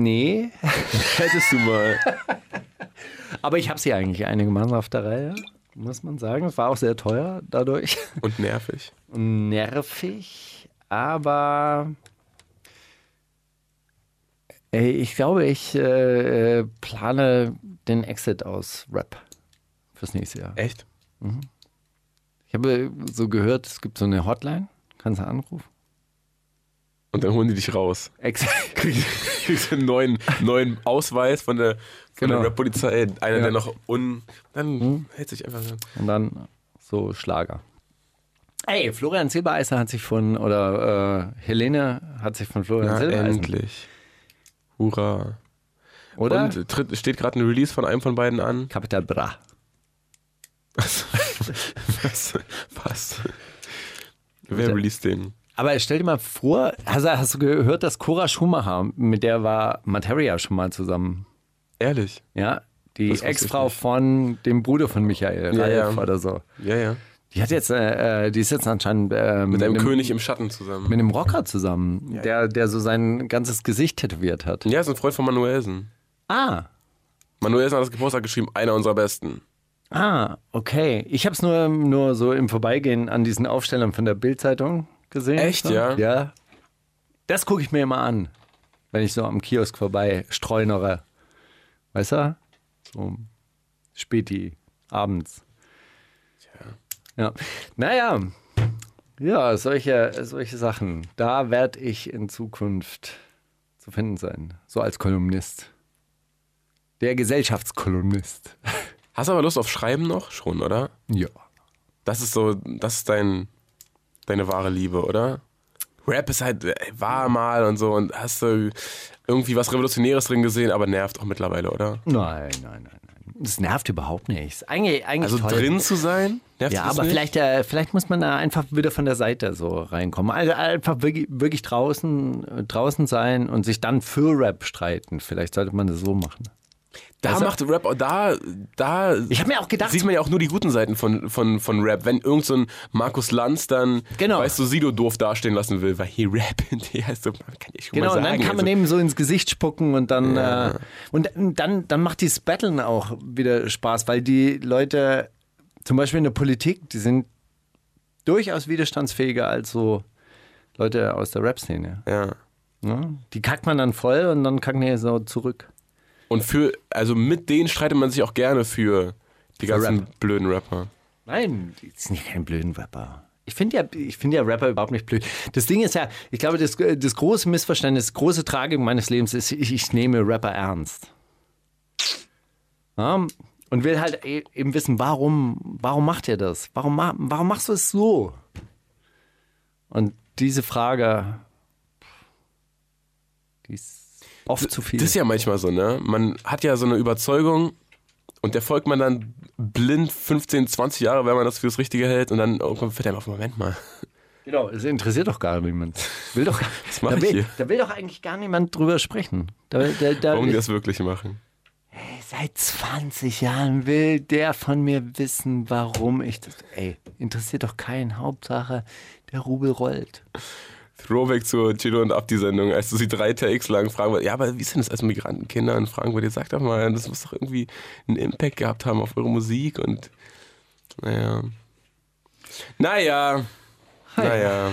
nee. Hättest du mal. Aber ich habe sie eigentlich einigermaßen auf der Reihe, muss man sagen. Es war auch sehr teuer dadurch. Und nervig. Nervig, aber ich glaube, ich äh, plane den Exit aus Rap fürs nächste Jahr. Echt? Ich habe so gehört, es gibt so eine Hotline, kannst du anrufen. Und dann holen die dich raus. Exit. Kriegst, kriegst einen neuen, neuen Ausweis von der, von Genau. der Rap-Polizei. Einer, Ja. der noch un. Dann hält sich einfach. Und dann so Schlager. Ey, Florian Silbereisen hat sich von, oder äh, Helene hat sich von Florian Na, Silbereisen. endlich. Hurra. Oder? Und tritt, steht gerade ein Release von einem von beiden an. Capital Bra. Was? Was? Wer released den? Aber stell dir mal vor, hast, du- hast du gehört, dass Cora Schumacher, mit der war Materia schon mal zusammen, Ehrlich? ja? Die Ex-Frau von dem Bruder von Michael, Ja, Ralf ja. oder so. Ja, ja. Die hat jetzt, äh, äh, die ist jetzt anscheinend äh, Mit einem König im Schatten zusammen. mit einem Rocker zusammen, der, der so sein ganzes Gesicht tätowiert hat. ja, ist ein Freund von Manuelsen. Ah, Manuelsen hat das Geburtstag geschrieben, einer unserer besten. ah, okay. Ich habe es nur, nur so im Vorbeigehen an diesen Aufstellern von der Bildzeitung gesehen. Echt, so. ja? Ja. Das gucke ich mir immer an, wenn ich so am Kiosk vorbei streunere. Weißt du? So späti, abends. Ja. Naja, ja, solche, solche Sachen. Da werde ich in Zukunft zu finden sein. So als Kolumnist. Der Gesellschaftskolumnist. Hast du aber Lust auf Schreiben noch? Schon, oder? Ja. Das ist so, das ist dein, deine wahre Liebe, oder? Rap ist halt, äh, war mal und so und hast du irgendwie was Revolutionäres drin gesehen, aber nervt auch mittlerweile, oder? Nein, nein, nein, nein. Das nervt überhaupt nicht. Ist Eigentlich, eigentlich Also toll. drin zu sein? Nervt Ja, aber nicht? vielleicht, äh, vielleicht muss man da einfach wieder von der Seite so reinkommen. Also einfach wirklich, wirklich draußen, äh, draußen sein und sich dann für Rap streiten. Vielleicht sollte man das so machen. Da Also- macht Rap, da, da Ich habe mir auch gedacht, sieht man ja auch nur die guten Seiten von, von, von Rap. Wenn irgend so ein Markus Lanz dann, Genau. weißt du, Sido doof dastehen lassen will, weil hier Rap, der heißt so, kann ich schon genau, mal und sagen. dann kann man also, eben so ins Gesicht spucken und dann, äh, und dann, dann macht dieses Battlen auch wieder Spaß, weil die Leute, zum Beispiel in der Politik, die sind durchaus widerstandsfähiger als so Leute aus der Rap-Szene. ja. Ne? Die kackt man dann voll und dann kacken die so zurück. Und für, also mit denen streitet man sich auch gerne für die Für ganzen Rap. blöden Rapper. Nein, die sind ja keine blöden Rapper. Ich finde ja, ich finde ja Rapper überhaupt nicht blöd. Das Ding ist ja, ich glaube, das, das große Missverständnis, das große Tragik meines Lebens ist, ich, ich nehme Rapper ernst. Ja, und will halt e- eben wissen, warum, warum macht ihr das? Warum, warum machst du es so? Und diese Frage, die ist oft zu viel. Das ist ja manchmal so, ne? Man hat ja so eine Überzeugung und der folgt man dann blind 15, 20 Jahre, wenn man das für das Richtige hält und dann irgendwann fällt einem auf, Moment mal. Genau, es interessiert doch gar niemand. Will doch, mach da, ich will, hier? da will doch eigentlich gar niemand drüber sprechen. Da, da, da, Warum die das wirklich machen. Seit 20 Jahren will der von mir wissen, warum ich das. Ey, interessiert doch keinen. Hauptsache, der Rubel rollt. Throwback zur Chilo und Abdi-Sendung, als du sie drei Takes lang fragen wolltest, ja, aber wie ist denn das als Migrantenkinder? Und fragen wollt, ihr sagt doch mal, das muss doch irgendwie einen Impact gehabt haben auf eure Musik und naja. Naja. Naja.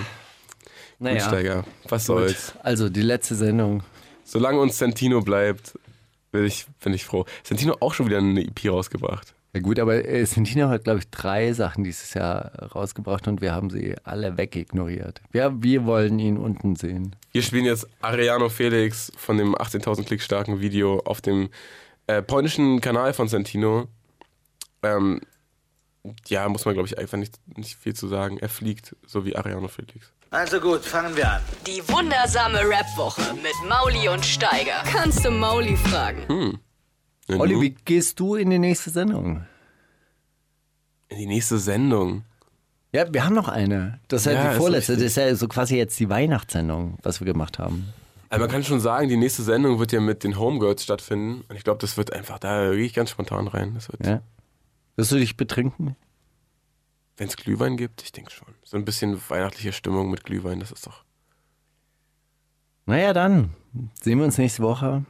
Naja, Steiger, was soll's. also die letzte Sendung. Solange uns Santino bleibt, bin ich, bin ich froh. Santino auch schon wieder eine EP rausgebracht. Ja gut, aber äh, Santino hat, glaube ich, drei Sachen dieses Jahr rausgebracht und wir haben sie alle wegignoriert. Wir, wir wollen ihn unten sehen. Wir spielen jetzt Ariano Felix von dem 18.000 Klick starken Video auf dem äh, polnischen Kanal von Santino. Ähm, ja, muss man, glaube ich, einfach nicht, nicht viel zu sagen. Er fliegt, so wie Ariano Felix. Also gut, fangen wir an. Die wundersame Rap-Woche mit Mauli und Steiger. Kannst du Mauli fragen? Ja, Olli, wie gehst du in die nächste Sendung? In die nächste Sendung. Ja, wir haben noch eine. Das ist ja, Ja, die vorletzte. Das ist ja so quasi jetzt die Weihnachtssendung, was wir gemacht haben. Also man kann schon sagen, die nächste Sendung wird ja mit den Homegirls stattfinden. Und ich glaube, das wird einfach, da gehe ich ganz spontan rein. Das wird, Ja? Wirst du dich betrinken? Wenn es Glühwein gibt, ich denke schon. So ein bisschen weihnachtliche Stimmung mit Glühwein, das ist doch. Naja, dann sehen wir uns nächste Woche.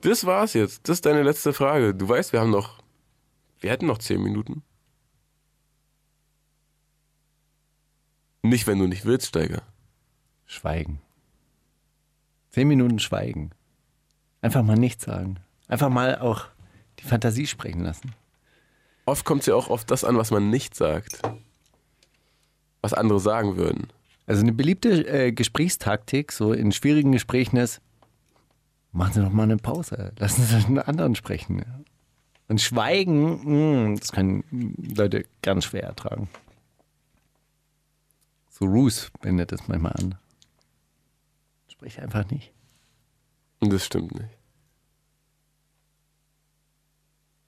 Das war's jetzt. Das ist deine letzte Frage. Du weißt, wir haben noch. Wir hätten noch zehn Minuten. Nicht, wenn du nicht willst, Steiger. Schweigen. Zehn Minuten Schweigen. Einfach mal nichts sagen. Einfach mal auch die Fantasie sprechen lassen. Oft kommt es ja auch auf das an, was man nicht sagt. Was andere sagen würden. Also eine beliebte äh, Gesprächstaktik, so in schwierigen Gesprächen ist, machen Sie doch mal eine Pause. Lassen Sie einen anderen sprechen. Und Schweigen, mh, das können Leute ganz schwer ertragen. So Roos wendet das manchmal an. Sprich einfach nicht. Und das stimmt nicht.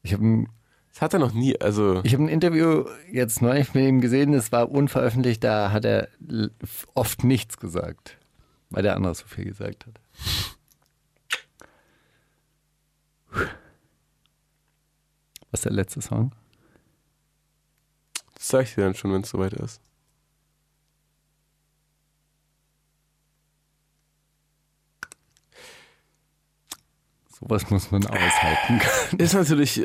Ich habe ein, Das hat er noch nie, also. ich hab ein Interview jetzt neulich mit ihm gesehen, das war unveröffentlicht, da hat er oft nichts gesagt, weil der andere so viel gesagt hat. Was ist der letzte Song? Das sag ich dir dann schon, wenn es soweit ist. Sowas muss man aushalten. Ist natürlich.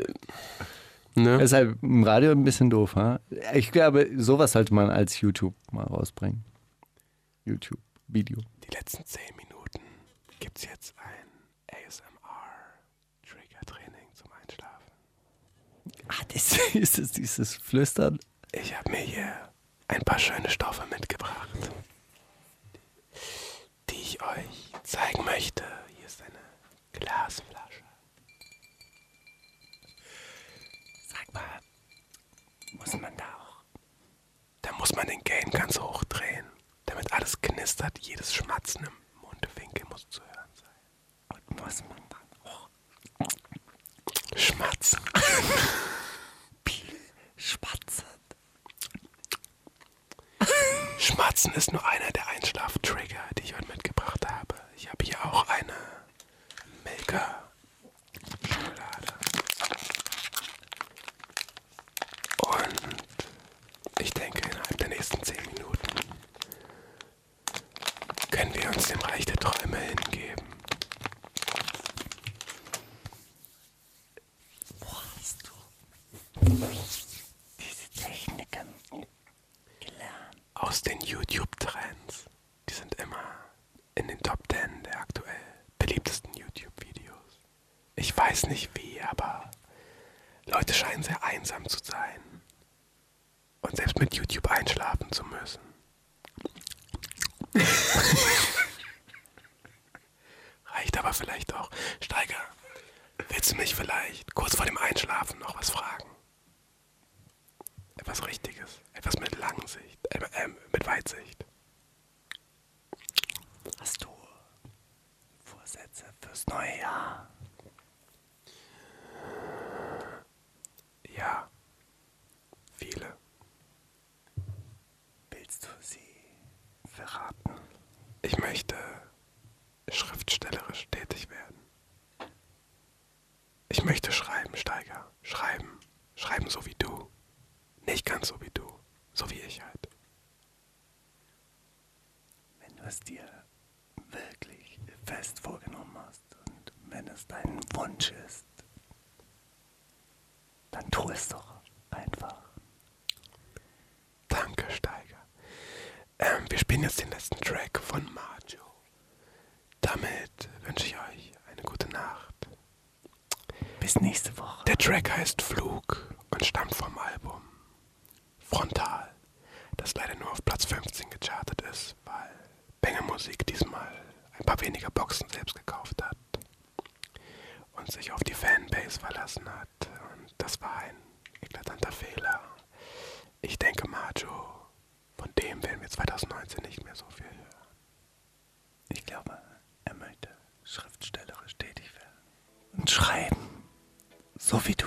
Ne? ist halt im Radio ein bisschen doof, ha? Ich glaube, sowas sollte man als YouTube mal rausbringen. YouTube-Video. Die letzten zehn Minuten gibt's jetzt ein ASMR-Trigger-Training zum Einschlafen. Ah, das ist es, dieses Flüstern. Ich habe mir hier ein paar schöne Stoffe mitgebracht, die ich euch zeigen möchte. Hier ist eine Glasflasche. Sag mal, muss man da auch? Da muss man den Gain ganz hoch drehen, damit alles knistert. Jedes Schmatzen im Mundwinkel muss zu hören sein. Und muss man auch schmatzen. Spatzen. Schmatzen ist nur einer der Einschlaftrigger, die ich heute mitgebracht habe. Ich habe hier auch eine Milka Schokolade. Und ich denke, innerhalb der nächsten 10 Minuten können wir uns dem Reich der Träume hingeben. Diese Techniken. aus den YouTube-Trends. Die sind immer in den Top 10 der aktuell beliebtesten YouTube-Videos. Ich weiß nicht wie, aber Leute scheinen sehr einsam zu sein. Und selbst mit YouTube einschlafen zu müssen. Reicht aber vielleicht auch. Steiger, willst du mich vielleicht kurz vor dem Einschlafen noch was fragen? Etwas Richtiges. Etwas mit Langsicht. Äh, äh, mit Weitsicht. Hast du Vorsätze fürs neue Jahr? Ja. Viele. Willst du sie verraten? Ich möchte schriftstellerisch tätig werden. Ich möchte schreiben, Steiger. Schreiben. Schreiben so wie du. Nicht ganz so wie du. So wie ich halt. Wenn du es dir wirklich fest vorgenommen hast und wenn es dein Wunsch ist, dann tu es doch einfach. Danke, Steiger. Ähm, wir spielen jetzt den letzten Track von Majo. Damit wünsche ich euch eine gute Nacht. Bis nächste Woche. Der Track heißt Flug und stammt vom Album Frontal, das leider nur auf Platz 15 gechartet ist, weil Benge Musik diesmal ein paar weniger Boxen selbst gekauft hat und sich auf die Fanbase verlassen hat. Und das war ein eklatanter Fehler. Ich denke, Majo, von dem werden wir 2019 nicht mehr so viel hören. Ich glaube, er möchte schriftstellerisch tätig werden. Und schreiben. So wie du.